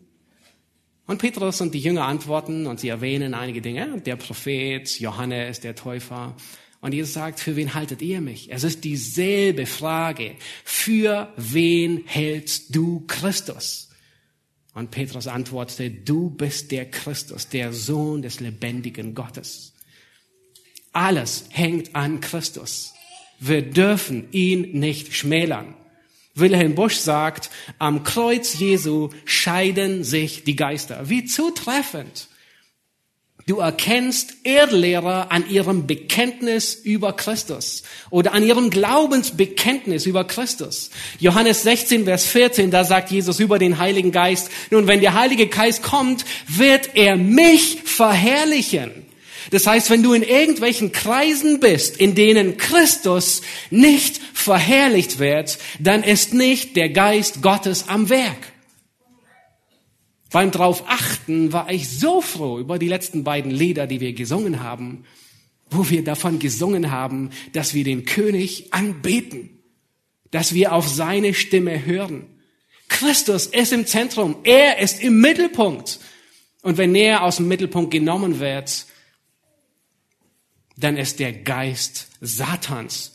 Und Petrus und die Jünger antworten und sie erwähnen einige Dinge. Der Prophet, Johannes, der Täufer. Und Jesus sagt, für wen haltet ihr mich? Es ist dieselbe Frage. Für wen hältst du Christus? Und Petrus antwortete, du bist der Christus, der Sohn des lebendigen Gottes. Alles hängt an Christus. Wir dürfen ihn nicht schmälern. Wilhelm Busch sagt, am Kreuz Jesu scheiden sich die Geister. Wie zutreffend. Du erkennst Erdlehrer an ihrem Bekenntnis über Christus oder an ihrem Glaubensbekenntnis über Christus. Johannes 16, Vers 14, da sagt Jesus über den Heiligen Geist, nun, wenn der Heilige Geist kommt, wird er mich verherrlichen. Das heißt, wenn du in irgendwelchen Kreisen bist, in denen Christus nicht verherrlicht wird, dann ist nicht der Geist Gottes am Werk. Beim drauf achten war ich so froh über die letzten beiden Lieder, die wir gesungen haben, wo wir davon gesungen haben, dass wir den König anbeten, dass wir auf seine Stimme hören. Christus ist im Zentrum, er ist im Mittelpunkt. Und wenn er aus dem Mittelpunkt genommen wird, dann ist der Geist Satans,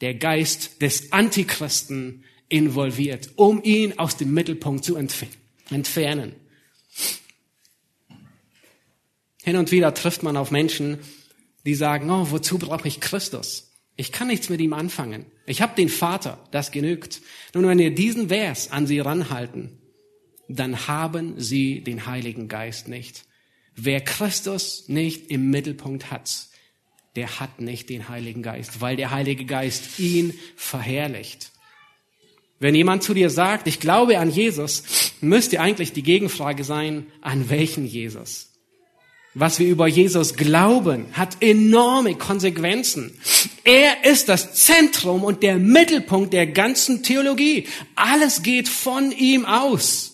der Geist des Antichristen involviert, um ihn aus dem Mittelpunkt zu entfernen. Hin und wieder trifft man auf Menschen, die sagen, oh, wozu brauche ich Christus? Ich kann nichts mit ihm anfangen. Ich habe den Vater, das genügt. Nun, wenn wir diesen Vers an sie ranhalten, dann haben sie den Heiligen Geist nicht. Wer Christus nicht im Mittelpunkt hat, der hat nicht den Heiligen Geist, weil der Heilige Geist ihn verherrlicht. Wenn jemand zu dir sagt, ich glaube an Jesus, müsste eigentlich die Gegenfrage sein, an welchen Jesus? Was wir über Jesus glauben, hat enorme Konsequenzen. Er ist das Zentrum und der Mittelpunkt der ganzen Theologie. Alles geht von ihm aus.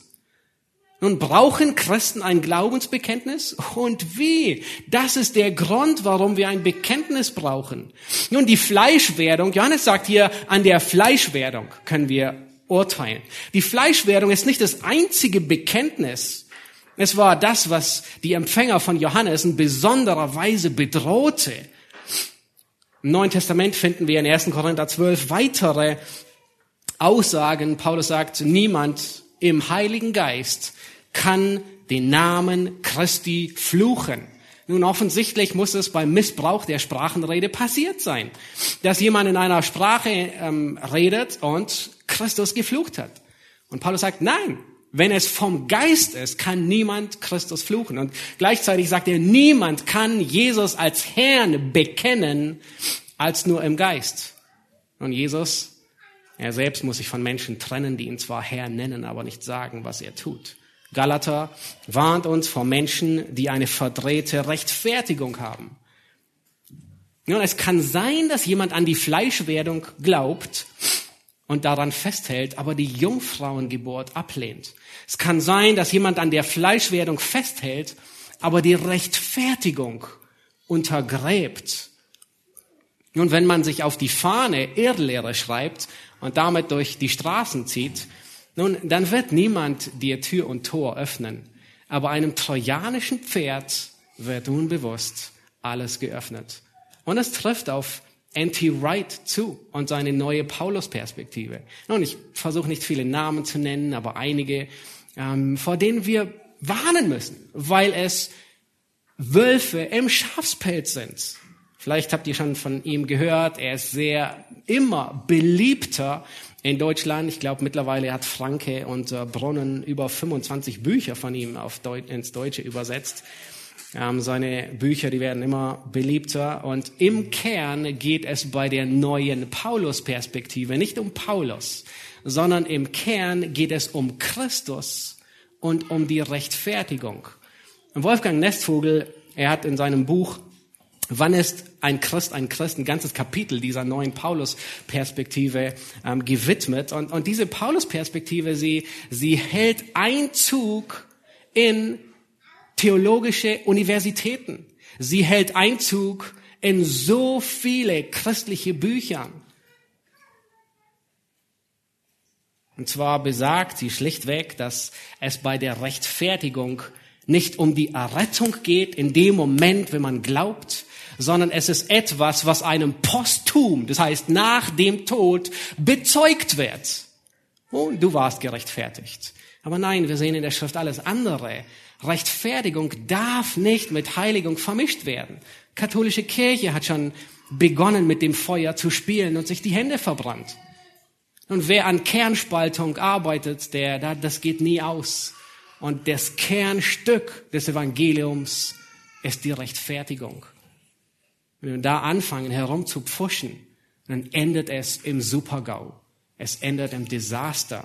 Nun brauchen Christen ein Glaubensbekenntnis und wie? Das ist der Grund, warum wir ein Bekenntnis brauchen. Nun die Fleischwerdung, Johannes sagt hier, an der Fleischwerdung können wir urteilen. Die Fleischwerdung ist nicht das einzige Bekenntnis. Es war das, was die Empfänger von Johannes in besonderer Weise bedrohte. Im Neuen Testament finden wir in 1. Korinther 12 weitere Aussagen. Paulus sagt, niemand im Heiligen Geist kann den Namen Christi fluchen. Nun offensichtlich muss es beim Missbrauch der Sprachenrede passiert sein, dass jemand in einer Sprache ähm, redet und Christus geflucht hat. Und Paulus sagt, nein, wenn es vom Geist ist, kann niemand Christus fluchen. Und gleichzeitig sagt er, niemand kann Jesus als Herrn bekennen, als nur im Geist. Und Jesus, er selbst muss sich von Menschen trennen, die ihn zwar Herr nennen, aber nicht sagen, was er tut. Galater warnt uns vor Menschen, die eine verdrehte Rechtfertigung haben. Nun, es kann sein, dass jemand an die Fleischwerdung glaubt und daran festhält, aber die Jungfrauengeburt ablehnt. Es kann sein, dass jemand an der Fleischwerdung festhält, aber die Rechtfertigung untergräbt. Nun, wenn man sich auf die Fahne Irrlehre schreibt und damit durch die Straßen zieht, nun, dann wird niemand dir Tür und Tor öffnen. Aber einem trojanischen Pferd wird unbewusst alles geöffnet. Und es trifft auf Anti-Wright zu und seine neue Paulus-Perspektive. Nun, ich versuche nicht viele Namen zu nennen, aber einige, ähm, vor denen wir warnen müssen, weil es Wölfe im Schafspelz sind. Vielleicht habt ihr schon von ihm gehört, er ist sehr immer beliebter in Deutschland. Ich glaube mittlerweile hat Franke und äh, Brunnen über 25 Bücher von ihm auf Deu ins Deutsche übersetzt. Ähm, seine Bücher, die werden immer beliebter. Und im Kern geht es bei der neuen Paulus-Perspektive nicht um Paulus, sondern im Kern geht es um Christus und um die Rechtfertigung. Wolfgang Nestvogel, er hat in seinem Buch Wann ist ein Christ ein Christ? Ein ganzes Kapitel dieser neuen Paulus-Perspektive ähm, gewidmet. Und, und diese Paulus-Perspektive, sie, sie hält Einzug in theologische Universitäten. Sie hält Einzug in so viele christliche Bücher. Und zwar besagt sie schlichtweg, dass es bei der Rechtfertigung nicht um die Errettung geht in dem Moment, wenn man glaubt, sondern es ist etwas, was einem posthum, das heißt nach dem Tod, bezeugt wird. Oh, du warst gerechtfertigt. Aber nein, wir sehen in der Schrift alles andere. Rechtfertigung darf nicht mit Heiligung vermischt werden. Katholische Kirche hat schon begonnen, mit dem Feuer zu spielen und sich die Hände verbrannt. Und wer an Kernspaltung arbeitet, der, das geht nie aus. Und das Kernstück des Evangeliums ist die Rechtfertigung. Wenn wir da anfangen herumzupfuschen, dann endet es im Supergau. Es endet im Desaster.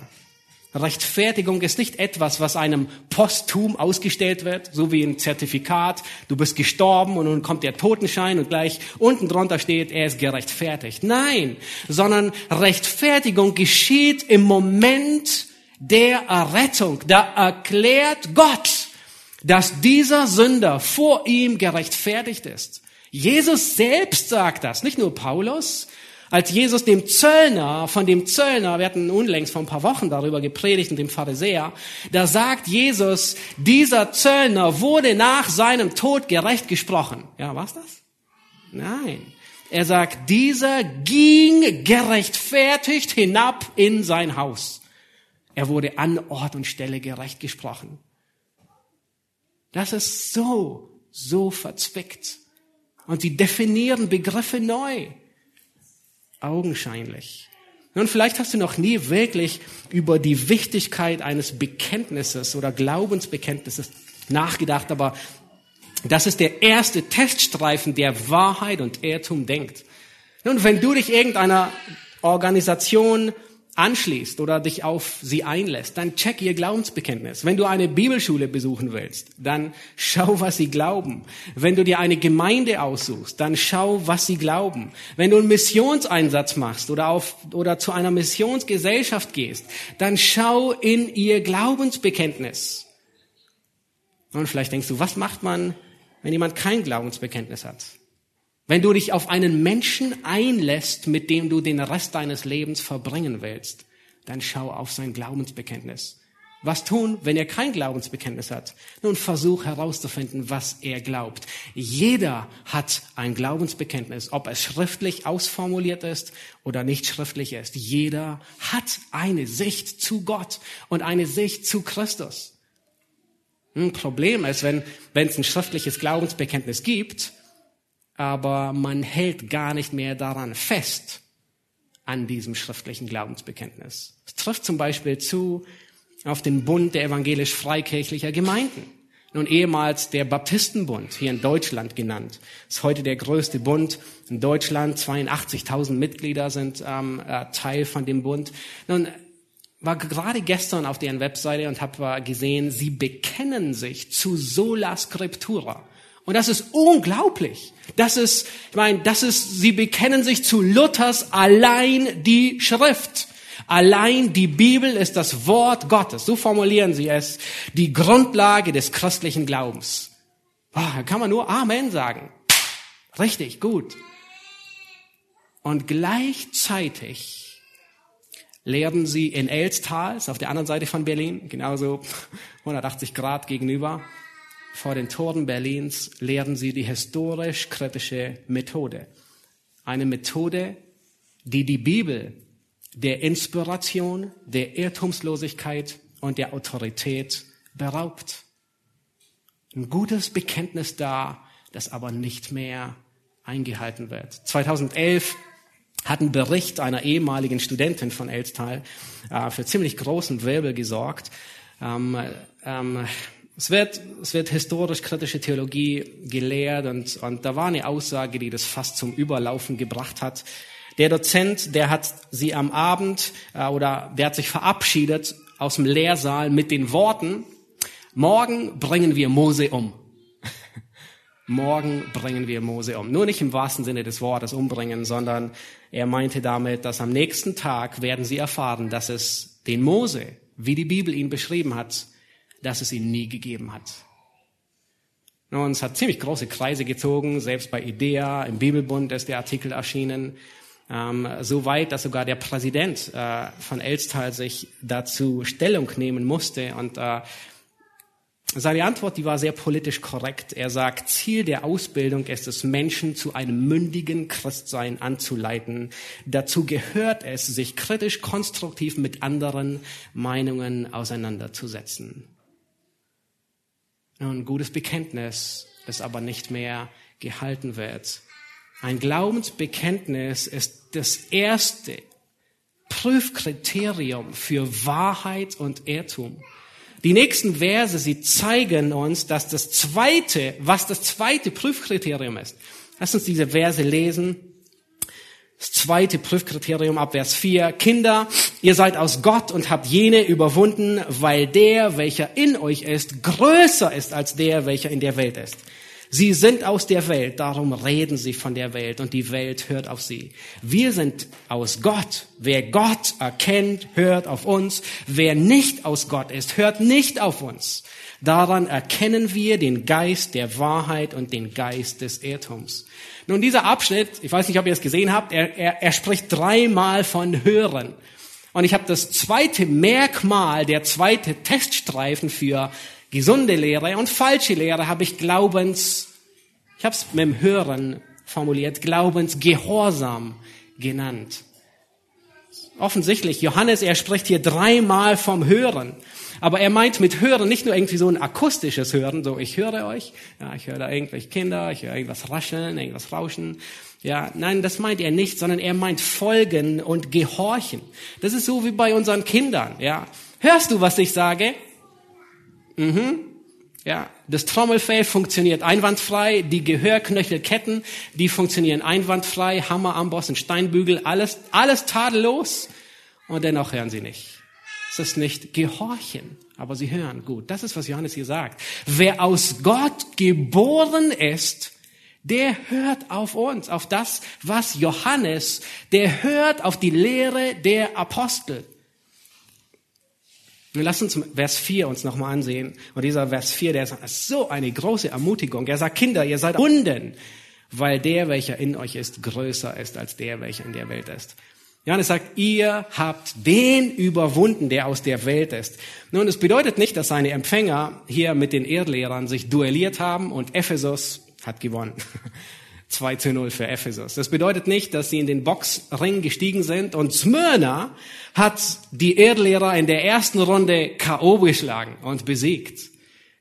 Rechtfertigung ist nicht etwas, was einem posthum ausgestellt wird, so wie ein Zertifikat. Du bist gestorben und nun kommt der Totenschein und gleich unten drunter steht, er ist gerechtfertigt. Nein, sondern Rechtfertigung geschieht im Moment der Errettung. Da erklärt Gott, dass dieser Sünder vor ihm gerechtfertigt ist. Jesus selbst sagt das, nicht nur Paulus. Als Jesus dem Zöllner, von dem Zöllner, wir hatten unlängst vor ein paar Wochen darüber gepredigt und dem Pharisäer, da sagt Jesus, dieser Zöllner wurde nach seinem Tod gerecht gesprochen. Ja, was das? Nein. Er sagt, dieser ging gerechtfertigt hinab in sein Haus. Er wurde an Ort und Stelle gerecht gesprochen. Das ist so, so verzwickt. Und sie definieren Begriffe neu. augenscheinlich. Nun, vielleicht hast du noch nie wirklich über die Wichtigkeit eines Bekenntnisses oder Glaubensbekenntnisses nachgedacht, aber das ist der erste Teststreifen, der Wahrheit und Irrtum denkt. Nun, wenn du dich irgendeiner Organisation anschließt oder dich auf sie einlässt, dann check ihr Glaubensbekenntnis. Wenn du eine Bibelschule besuchen willst, dann schau, was sie glauben. Wenn du dir eine Gemeinde aussuchst, dann schau, was sie glauben. Wenn du einen Missionseinsatz machst oder auf, oder zu einer Missionsgesellschaft gehst, dann schau in ihr Glaubensbekenntnis. Und vielleicht denkst du, was macht man, wenn jemand kein Glaubensbekenntnis hat? Wenn du dich auf einen Menschen einlässt, mit dem du den Rest deines Lebens verbringen willst, dann schau auf sein Glaubensbekenntnis. Was tun, wenn er kein Glaubensbekenntnis hat? Nun versuch herauszufinden, was er glaubt. Jeder hat ein Glaubensbekenntnis, ob es schriftlich ausformuliert ist oder nicht schriftlich ist. Jeder hat eine Sicht zu Gott und eine Sicht zu Christus. Ein Problem ist, wenn, wenn es ein schriftliches Glaubensbekenntnis gibt, aber man hält gar nicht mehr daran fest, an diesem schriftlichen Glaubensbekenntnis. Es trifft zum Beispiel zu auf den Bund der evangelisch-freikirchlicher Gemeinden. Nun ehemals der Baptistenbund, hier in Deutschland genannt, ist heute der größte Bund in Deutschland. 82.000 Mitglieder sind ähm, äh, Teil von dem Bund. Nun war gerade gestern auf deren Webseite und habe gesehen, sie bekennen sich zu Sola Scriptura. Und das ist unglaublich. Das ist, ich meine, das ist, sie bekennen sich zu Luthers allein die Schrift. Allein die Bibel ist das Wort Gottes. So formulieren sie es. Die Grundlage des christlichen Glaubens. Oh, da kann man nur Amen sagen. Richtig, gut. Und gleichzeitig lehren sie in Elstal, auf der anderen Seite von Berlin, genauso 180 Grad gegenüber, vor den Toren Berlins lehren sie die historisch-kritische Methode. Eine Methode, die die Bibel der Inspiration, der Irrtumslosigkeit und der Autorität beraubt. Ein gutes Bekenntnis da, das aber nicht mehr eingehalten wird. 2011 hat ein Bericht einer ehemaligen Studentin von Elstal äh, für ziemlich großen Wirbel gesorgt. Ähm, ähm, es wird, es wird historisch-kritische Theologie gelehrt und, und da war eine Aussage, die das fast zum Überlaufen gebracht hat. Der Dozent, der hat sie am Abend äh, oder der hat sich verabschiedet aus dem Lehrsaal mit den Worten, morgen bringen wir Mose um. morgen bringen wir Mose um. Nur nicht im wahrsten Sinne des Wortes umbringen, sondern er meinte damit, dass am nächsten Tag werden sie erfahren, dass es den Mose, wie die Bibel ihn beschrieben hat, dass es ihn nie gegeben hat. Und es hat ziemlich große Kreise gezogen, selbst bei IDEA, im Bibelbund ist der Artikel erschienen, ähm, so weit, dass sogar der Präsident äh, von Elstal sich dazu Stellung nehmen musste und äh, seine Antwort, die war sehr politisch korrekt. Er sagt, Ziel der Ausbildung ist es, Menschen zu einem mündigen Christsein anzuleiten. Dazu gehört es, sich kritisch konstruktiv mit anderen Meinungen auseinanderzusetzen ein gutes Bekenntnis, das aber nicht mehr gehalten wird. Ein Glaubensbekenntnis ist das erste Prüfkriterium für Wahrheit und Irrtum. Die nächsten Verse, sie zeigen uns, dass das zweite, was das zweite Prüfkriterium ist. Lass uns diese Verse lesen. Das zweite Prüfkriterium ab Vers 4. Kinder, ihr seid aus Gott und habt jene überwunden, weil der, welcher in euch ist, größer ist als der, welcher in der Welt ist. Sie sind aus der Welt, darum reden sie von der Welt und die Welt hört auf sie. Wir sind aus Gott. Wer Gott erkennt, hört auf uns. Wer nicht aus Gott ist, hört nicht auf uns. Daran erkennen wir den Geist der Wahrheit und den Geist des Irrtums. Nun, dieser Abschnitt, ich weiß nicht, ob ihr es gesehen habt, er, er, er spricht dreimal von Hören. Und ich habe das zweite Merkmal, der zweite Teststreifen für gesunde Lehre und falsche Lehre, habe ich Glaubens, ich habe es mit dem Hören formuliert, Glaubensgehorsam genannt. Offensichtlich, Johannes, er spricht hier dreimal vom Hören. Aber er meint mit Hören nicht nur irgendwie so ein akustisches Hören, so ich höre euch, ja, ich höre da irgendwelche Kinder, ich höre irgendwas rascheln, irgendwas rauschen. Ja, nein, das meint er nicht, sondern er meint folgen und gehorchen. Das ist so wie bei unseren Kindern, ja. Hörst du, was ich sage? Mhm. Ja, das Trommelfell funktioniert einwandfrei, die Gehörknöchelketten, die funktionieren einwandfrei, Hammer, Amboss und Steinbügel, alles, alles tadellos. Und dennoch hören sie nicht. Es ist nicht gehorchen, aber sie hören gut. Das ist, was Johannes hier sagt. Wer aus Gott geboren ist, der hört auf uns, auf das, was Johannes, der hört auf die Lehre der Apostel. Wir lassen uns Vers 4 uns nochmal ansehen. Und dieser Vers 4, der ist so eine große Ermutigung. Er sagt, Kinder, ihr seid Hunden, weil der, welcher in euch ist, größer ist als der, welcher in der Welt ist. Johannes sagt, ihr habt den überwunden, der aus der Welt ist. Nun, es bedeutet nicht, dass seine Empfänger hier mit den Erdlehrern sich duelliert haben und Ephesus hat gewonnen. 2 zu 0 für Ephesus. Das bedeutet nicht, dass sie in den Boxring gestiegen sind und Smyrna hat die Erdlehrer in der ersten Runde K.O. geschlagen und besiegt.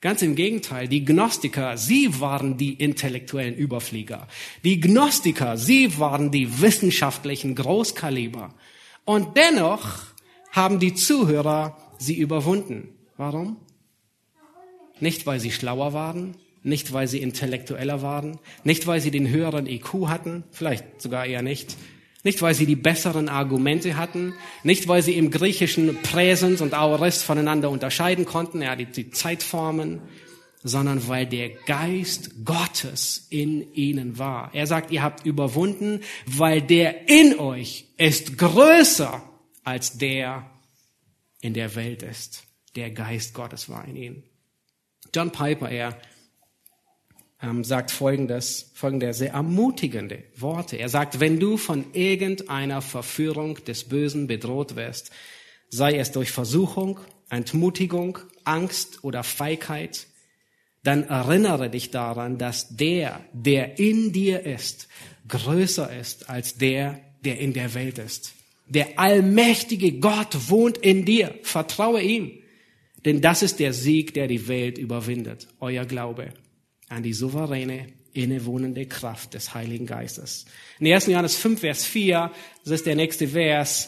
Ganz im Gegenteil, die Gnostiker, sie waren die intellektuellen Überflieger. Die Gnostiker, sie waren die wissenschaftlichen Großkaliber. Und dennoch haben die Zuhörer sie überwunden. Warum? Nicht, weil sie schlauer waren, nicht, weil sie intellektueller waren, nicht, weil sie den höheren IQ hatten, vielleicht sogar eher nicht, nicht, weil sie die besseren Argumente hatten, nicht, weil sie im Griechischen Präsens und Aorist voneinander unterscheiden konnten, ja, die, die Zeitformen, sondern weil der Geist Gottes in ihnen war. Er sagt, ihr habt überwunden, weil der in euch ist größer als der in der Welt ist. Der Geist Gottes war in ihnen. John Piper, er ähm, sagt folgendes, folgende sehr ermutigende Worte. Er sagt, wenn du von irgendeiner Verführung des Bösen bedroht wirst, sei es durch Versuchung, Entmutigung, Angst oder Feigheit, dann erinnere dich daran, dass der, der in dir ist, größer ist als der, der in der Welt ist. Der allmächtige Gott wohnt in dir. Vertraue ihm. Denn das ist der Sieg, der die Welt überwindet. Euer Glaube an die souveräne, innewohnende Kraft des Heiligen Geistes. In 1. Johannes 5, Vers 4, das ist der nächste Vers,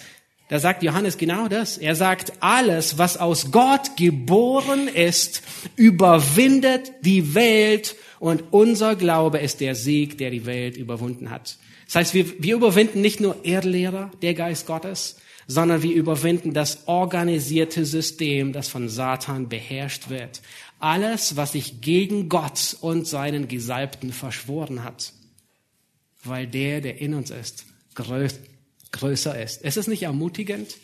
da sagt Johannes genau das. Er sagt, alles, was aus Gott geboren ist, überwindet die Welt und unser Glaube ist der Sieg, der die Welt überwunden hat. Das heißt, wir, wir überwinden nicht nur Erdlehrer, der Geist Gottes, sondern wir überwinden das organisierte System, das von Satan beherrscht wird alles, was sich gegen Gott und seinen Gesalbten verschworen hat, weil der, der in uns ist, größer ist. Es ist nicht ermutigend.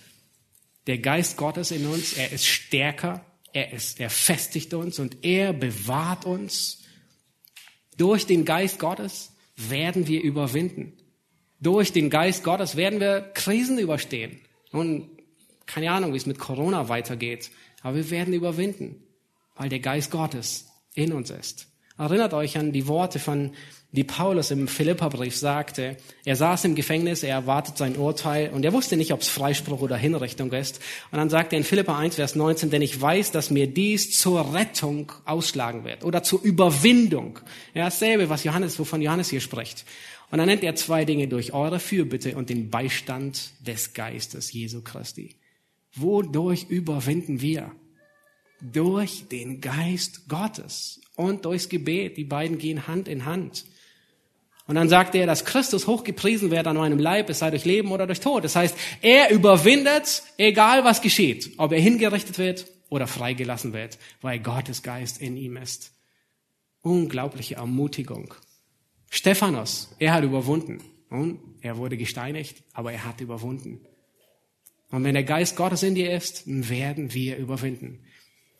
Der Geist Gottes in uns, er ist stärker, er ist, er festigt uns und er bewahrt uns. Durch den Geist Gottes werden wir überwinden. Durch den Geist Gottes werden wir Krisen überstehen. Und keine Ahnung, wie es mit Corona weitergeht, aber wir werden überwinden weil der Geist Gottes in uns ist. Erinnert euch an die Worte von, die Paulus im Philipperbrief sagte. Er saß im Gefängnis, er erwartet sein Urteil und er wusste nicht, ob es Freispruch oder Hinrichtung ist. Und dann sagt er in Philippa 1, Vers 19, denn ich weiß, dass mir dies zur Rettung ausschlagen wird oder zur Überwindung. Ja, dasselbe, was Johannes, wovon Johannes hier spricht. Und dann nennt er zwei Dinge durch eure Fürbitte und den Beistand des Geistes Jesu Christi. Wodurch überwinden wir? Durch den Geist Gottes und durchs Gebet. Die beiden gehen Hand in Hand. Und dann sagt er, dass Christus hochgepriesen wird an meinem Leib, es sei durch Leben oder durch Tod. Das heißt, er überwindet, egal was geschieht, ob er hingerichtet wird oder freigelassen wird, weil Gottes Geist in ihm ist. Unglaubliche Ermutigung. Stephanus, er hat überwunden. Und er wurde gesteinigt, aber er hat überwunden. Und wenn der Geist Gottes in dir ist, werden wir überwinden.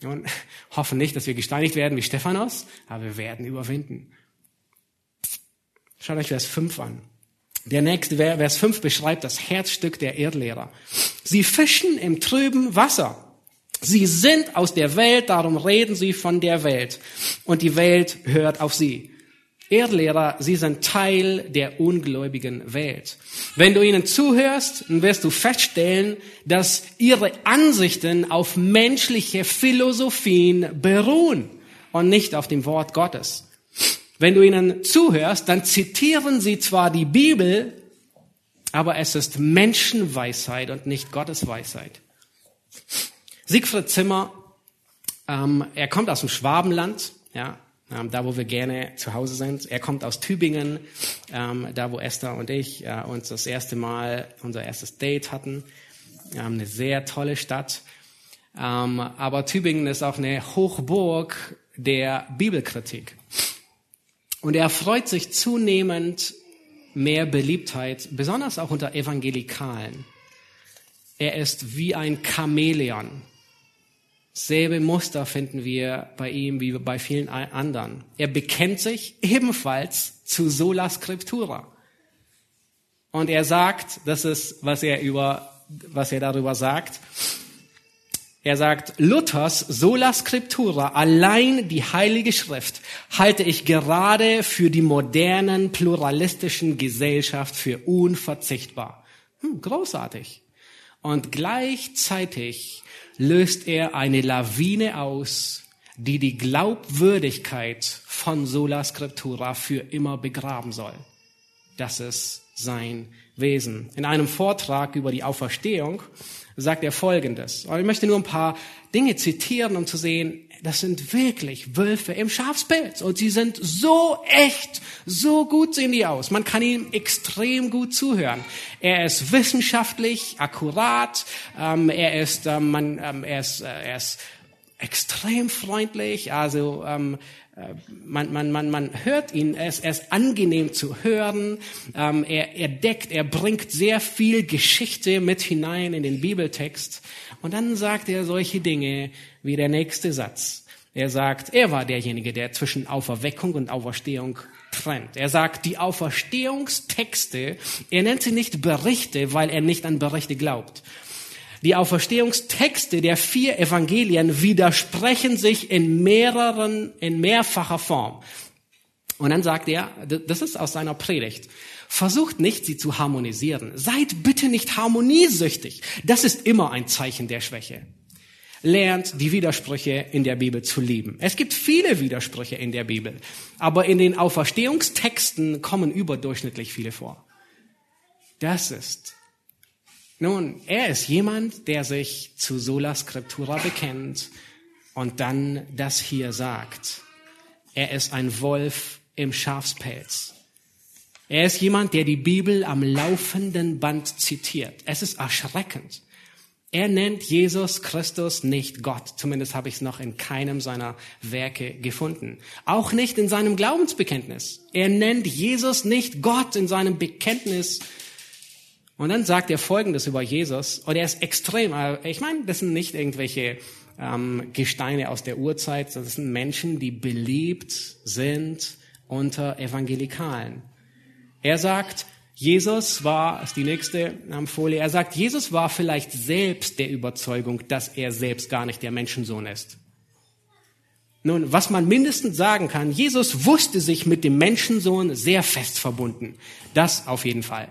Und hoffen nicht, dass wir gesteinigt werden wie Stephanus, aber wir werden überwinden. Schaut euch Vers 5 an. Der nächste Vers 5 beschreibt das Herzstück der Erdlehrer. Sie fischen im trüben Wasser. Sie sind aus der Welt, darum reden sie von der Welt. Und die Welt hört auf sie. Irrlehrer, sie sind Teil der ungläubigen Welt. Wenn du ihnen zuhörst, dann wirst du feststellen, dass ihre Ansichten auf menschliche Philosophien beruhen und nicht auf dem Wort Gottes. Wenn du ihnen zuhörst, dann zitieren sie zwar die Bibel, aber es ist Menschenweisheit und nicht Gottes Weisheit. Siegfried Zimmer, ähm, er kommt aus dem Schwabenland, ja, ähm, da wo wir gerne zu Hause sind. Er kommt aus Tübingen, ähm, da wo Esther und ich äh, uns das erste Mal unser erstes Date hatten. Ähm, eine sehr tolle Stadt. Ähm, aber Tübingen ist auch eine Hochburg der Bibelkritik. Und er freut sich zunehmend mehr Beliebtheit, besonders auch unter Evangelikalen. Er ist wie ein Chamäleon. Selbe Muster finden wir bei ihm wie bei vielen anderen. Er bekennt sich ebenfalls zu Sola Scriptura. Und er sagt, das ist, was er über, was er darüber sagt. Er sagt, Luthers Sola Scriptura, allein die Heilige Schrift, halte ich gerade für die modernen pluralistischen Gesellschaft für unverzichtbar. Hm, großartig. Und gleichzeitig löst er eine Lawine aus, die die Glaubwürdigkeit von Sola Scriptura für immer begraben soll. Das ist sein Wesen. In einem Vortrag über die Auferstehung sagt er Folgendes. Ich möchte nur ein paar Dinge zitieren, um zu sehen, das sind wirklich Wölfe im Schafspelz. Und sie sind so echt, so gut sehen die aus. Man kann ihm extrem gut zuhören. Er ist wissenschaftlich, akkurat, ähm, er ist, ähm, man, ähm, er ist, äh, er ist extrem freundlich, also ähm, äh, man, man, man, man hört ihn, er ist, ist angenehm zu hören, ähm, er, er deckt, er bringt sehr viel Geschichte mit hinein in den Bibeltext und dann sagt er solche Dinge wie der nächste Satz. Er sagt, er war derjenige, der zwischen Auferweckung und Auferstehung trennt. Er sagt, die Auferstehungstexte, er nennt sie nicht Berichte, weil er nicht an Berichte glaubt. Die Auferstehungstexte der vier Evangelien widersprechen sich in mehreren, in mehrfacher Form. Und dann sagt er, das ist aus seiner Predigt, versucht nicht, sie zu harmonisieren. Seid bitte nicht harmoniesüchtig. Das ist immer ein Zeichen der Schwäche. Lernt die Widersprüche in der Bibel zu lieben. Es gibt viele Widersprüche in der Bibel, aber in den Auferstehungstexten kommen überdurchschnittlich viele vor. Das ist nun, er ist jemand, der sich zu Sola Scriptura bekennt und dann das hier sagt. Er ist ein Wolf im Schafspelz. Er ist jemand, der die Bibel am laufenden Band zitiert. Es ist erschreckend. Er nennt Jesus Christus nicht Gott. Zumindest habe ich es noch in keinem seiner Werke gefunden. Auch nicht in seinem Glaubensbekenntnis. Er nennt Jesus nicht Gott in seinem Bekenntnis und dann sagt er Folgendes über Jesus, und er ist extrem, äh, ich meine, das sind nicht irgendwelche ähm, Gesteine aus der Urzeit, das sind Menschen, die beliebt sind unter Evangelikalen. Er sagt, Jesus war, ist die nächste ähm, Folie, er sagt, Jesus war vielleicht selbst der Überzeugung, dass er selbst gar nicht der Menschensohn ist. Nun, was man mindestens sagen kann, Jesus wusste sich mit dem Menschensohn sehr fest verbunden. Das auf jeden Fall.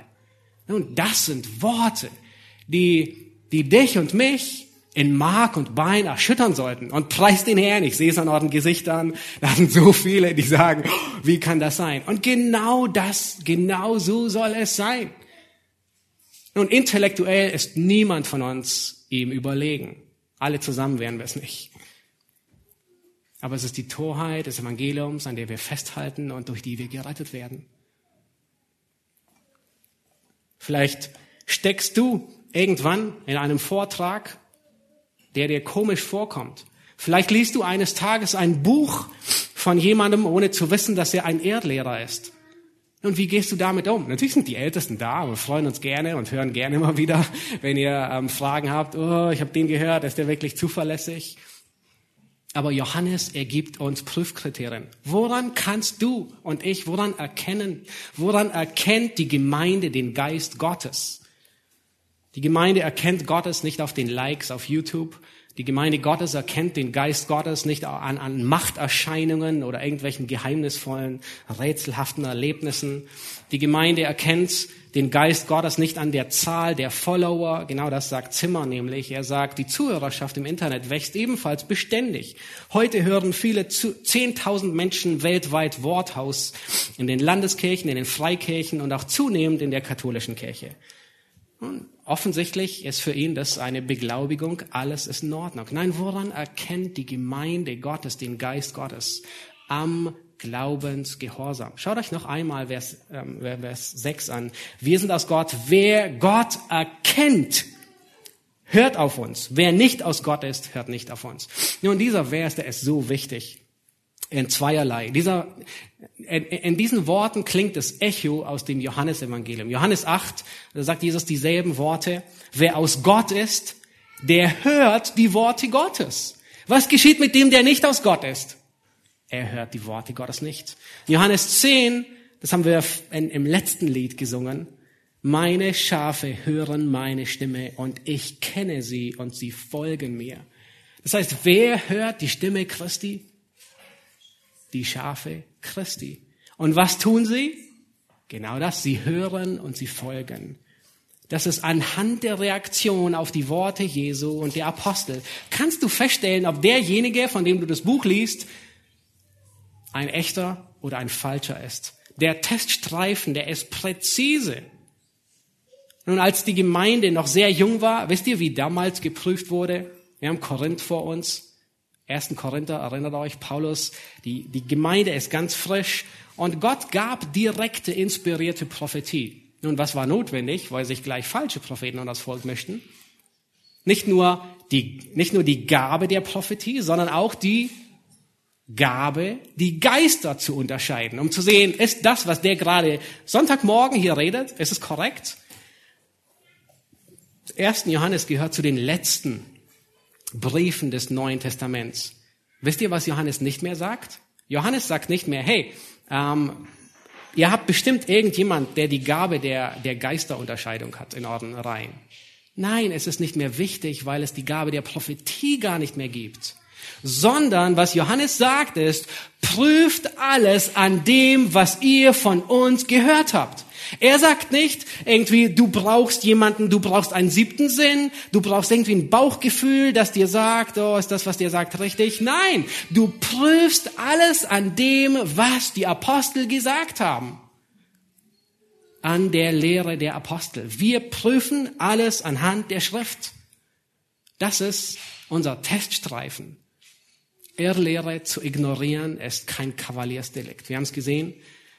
Nun, das sind Worte, die, die dich und mich in Mark und Bein erschüttern sollten. Und preist den Herrn. Ich sehe es an euren Gesichtern. Da sind so viele, die sagen, oh, wie kann das sein? Und genau das, genau so soll es sein. Nun, intellektuell ist niemand von uns ihm überlegen. Alle zusammen wären wir es nicht. Aber es ist die Torheit des Evangeliums, an der wir festhalten und durch die wir gerettet werden. Vielleicht steckst du irgendwann in einem Vortrag, der dir komisch vorkommt. Vielleicht liest du eines Tages ein Buch von jemandem, ohne zu wissen, dass er ein Erdlehrer ist. Und wie gehst du damit um? Natürlich sind die Ältesten da, wir freuen uns gerne und hören gerne immer wieder, wenn ihr ähm, Fragen habt. Oh, ich habe den gehört, ist der wirklich zuverlässig? Aber Johannes ergibt uns Prüfkriterien. Woran kannst du und ich, woran erkennen, woran erkennt die Gemeinde den Geist Gottes? Die Gemeinde erkennt Gottes nicht auf den Likes auf YouTube. Die Gemeinde Gottes erkennt den Geist Gottes nicht an, an Machterscheinungen oder irgendwelchen geheimnisvollen, rätselhaften Erlebnissen. Die Gemeinde erkennt den Geist Gottes nicht an der Zahl der Follower. Genau das sagt Zimmer nämlich. Er sagt, die Zuhörerschaft im Internet wächst ebenfalls beständig. Heute hören viele 10.000 Menschen weltweit Worthaus in den Landeskirchen, in den Freikirchen und auch zunehmend in der katholischen Kirche. Und offensichtlich ist für ihn das eine Beglaubigung, alles ist in Ordnung. Nein, woran erkennt die Gemeinde Gottes den Geist Gottes? Am Glaubensgehorsam. Schaut euch noch einmal Vers, ähm, Vers 6 an. Wir sind aus Gott. Wer Gott erkennt, hört auf uns. Wer nicht aus Gott ist, hört nicht auf uns. Nun, dieser Vers, der ist so wichtig in zweierlei. Dieser, in, in, diesen Worten klingt das Echo aus dem Johannesevangelium. Johannes 8, da sagt Jesus dieselben Worte. Wer aus Gott ist, der hört die Worte Gottes. Was geschieht mit dem, der nicht aus Gott ist? Er hört die Worte Gottes nicht. Johannes 10, das haben wir in, im letzten Lied gesungen. Meine Schafe hören meine Stimme und ich kenne sie und sie folgen mir. Das heißt, wer hört die Stimme Christi? Die Schafe Christi. Und was tun sie? Genau das, sie hören und sie folgen. Das ist anhand der Reaktion auf die Worte Jesu und der Apostel. Kannst du feststellen, ob derjenige, von dem du das Buch liest, ein echter oder ein falscher ist. Der Teststreifen, der ist präzise. Nun, als die Gemeinde noch sehr jung war, wisst ihr, wie damals geprüft wurde? Wir haben Korinth vor uns. 1. Korinther, erinnert euch, Paulus, die, die Gemeinde ist ganz frisch und Gott gab direkte, inspirierte Prophetie. Nun, was war notwendig, weil sich gleich falsche Propheten an das Volk möchten? Nicht nur die, nicht nur die Gabe der Prophetie, sondern auch die Gabe, die Geister zu unterscheiden, um zu sehen, ist das, was der gerade Sonntagmorgen hier redet, ist es korrekt? 1. Johannes gehört zu den letzten Briefen des Neuen Testaments. Wisst ihr, was Johannes nicht mehr sagt? Johannes sagt nicht mehr, hey, ähm, ihr habt bestimmt irgendjemand, der die Gabe der, der Geisterunterscheidung hat in euren Reihen. Nein, es ist nicht mehr wichtig, weil es die Gabe der Prophetie gar nicht mehr gibt. Sondern was Johannes sagt ist, prüft alles an dem, was ihr von uns gehört habt. Er sagt nicht irgendwie, du brauchst jemanden, du brauchst einen siebten Sinn, du brauchst irgendwie ein Bauchgefühl, das dir sagt, oh, ist das, was dir sagt, richtig? Nein, du prüfst alles an dem, was die Apostel gesagt haben. An der Lehre der Apostel. Wir prüfen alles anhand der Schrift. Das ist unser Teststreifen. Irrlehre zu ignorieren ist kein Kavaliersdelikt. Wir haben es gesehen.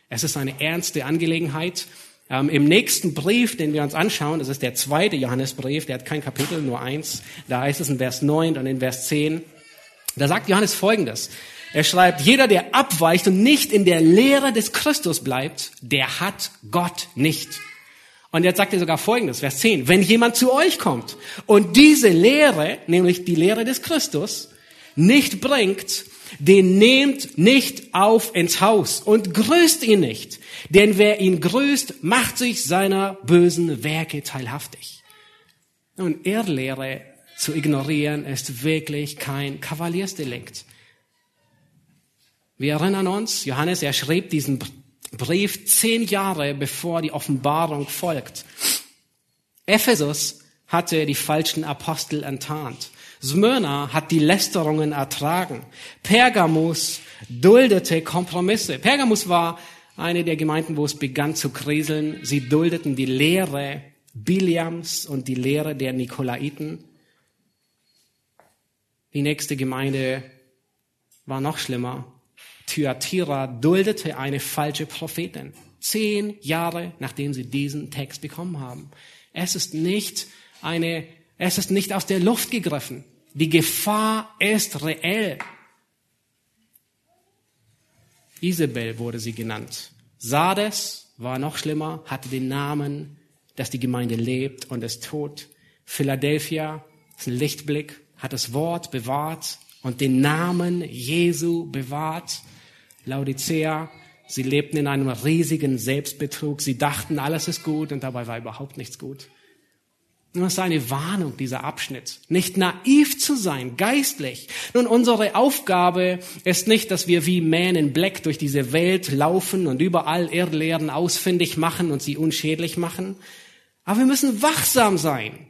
Es ist eine ernste Angelegenheit. Ähm, Im nächsten Brief, den wir uns anschauen, das ist der zweite Johannesbrief, der hat kein Kapitel, nur eins. Da heißt es in Vers 9 und in Vers 10. Da sagt Johannes Folgendes. Er schreibt, jeder, der abweicht und nicht in der Lehre des Christus bleibt, der hat Gott nicht. Und jetzt sagt er sogar Folgendes, Vers 10. Wenn jemand zu euch kommt und diese Lehre, nämlich die Lehre des Christus, nicht bringt, den nehmt nicht auf ins Haus und grüßt ihn nicht, denn wer ihn grüßt, macht sich seiner bösen Werke teilhaftig. Nun, Irrlehre zu ignorieren ist wirklich kein Kavaliersdelikt. Wir erinnern uns, Johannes, er schrieb diesen Brief zehn Jahre bevor die Offenbarung folgt. Ephesus hatte die falschen Apostel enttarnt. Smyrna hat die Lästerungen ertragen. Pergamus duldete Kompromisse. Pergamus war eine der Gemeinden, wo es begann zu kriseln. Sie duldeten die Lehre Biliams und die Lehre der Nikolaiten. Die nächste Gemeinde war noch schlimmer. Thyatira duldete eine falsche Prophetin. Zehn Jahre nachdem sie diesen Text bekommen haben. Es ist nicht eine es ist nicht aus der Luft gegriffen. Die Gefahr ist reell. Isabel wurde sie genannt. Sardes war noch schlimmer, hatte den Namen, dass die Gemeinde lebt und ist tot. Philadelphia ist ein Lichtblick, hat das Wort bewahrt und den Namen Jesu bewahrt. Laodicea, sie lebten in einem riesigen Selbstbetrug. Sie dachten, alles ist gut und dabei war überhaupt nichts gut. Das ist eine Warnung, dieser Abschnitt. Nicht naiv zu sein, geistlich. Nun, unsere Aufgabe ist nicht, dass wir wie Man in Black durch diese Welt laufen und überall Irrlehren ausfindig machen und sie unschädlich machen. Aber wir müssen wachsam sein.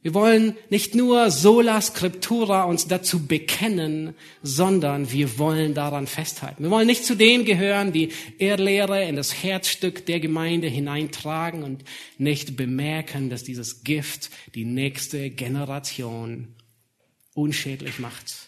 Wir wollen nicht nur sola scriptura uns dazu bekennen, sondern wir wollen daran festhalten. Wir wollen nicht zu denen gehören, die Irrlehre in das Herzstück der Gemeinde hineintragen und nicht bemerken, dass dieses Gift die nächste Generation unschädlich macht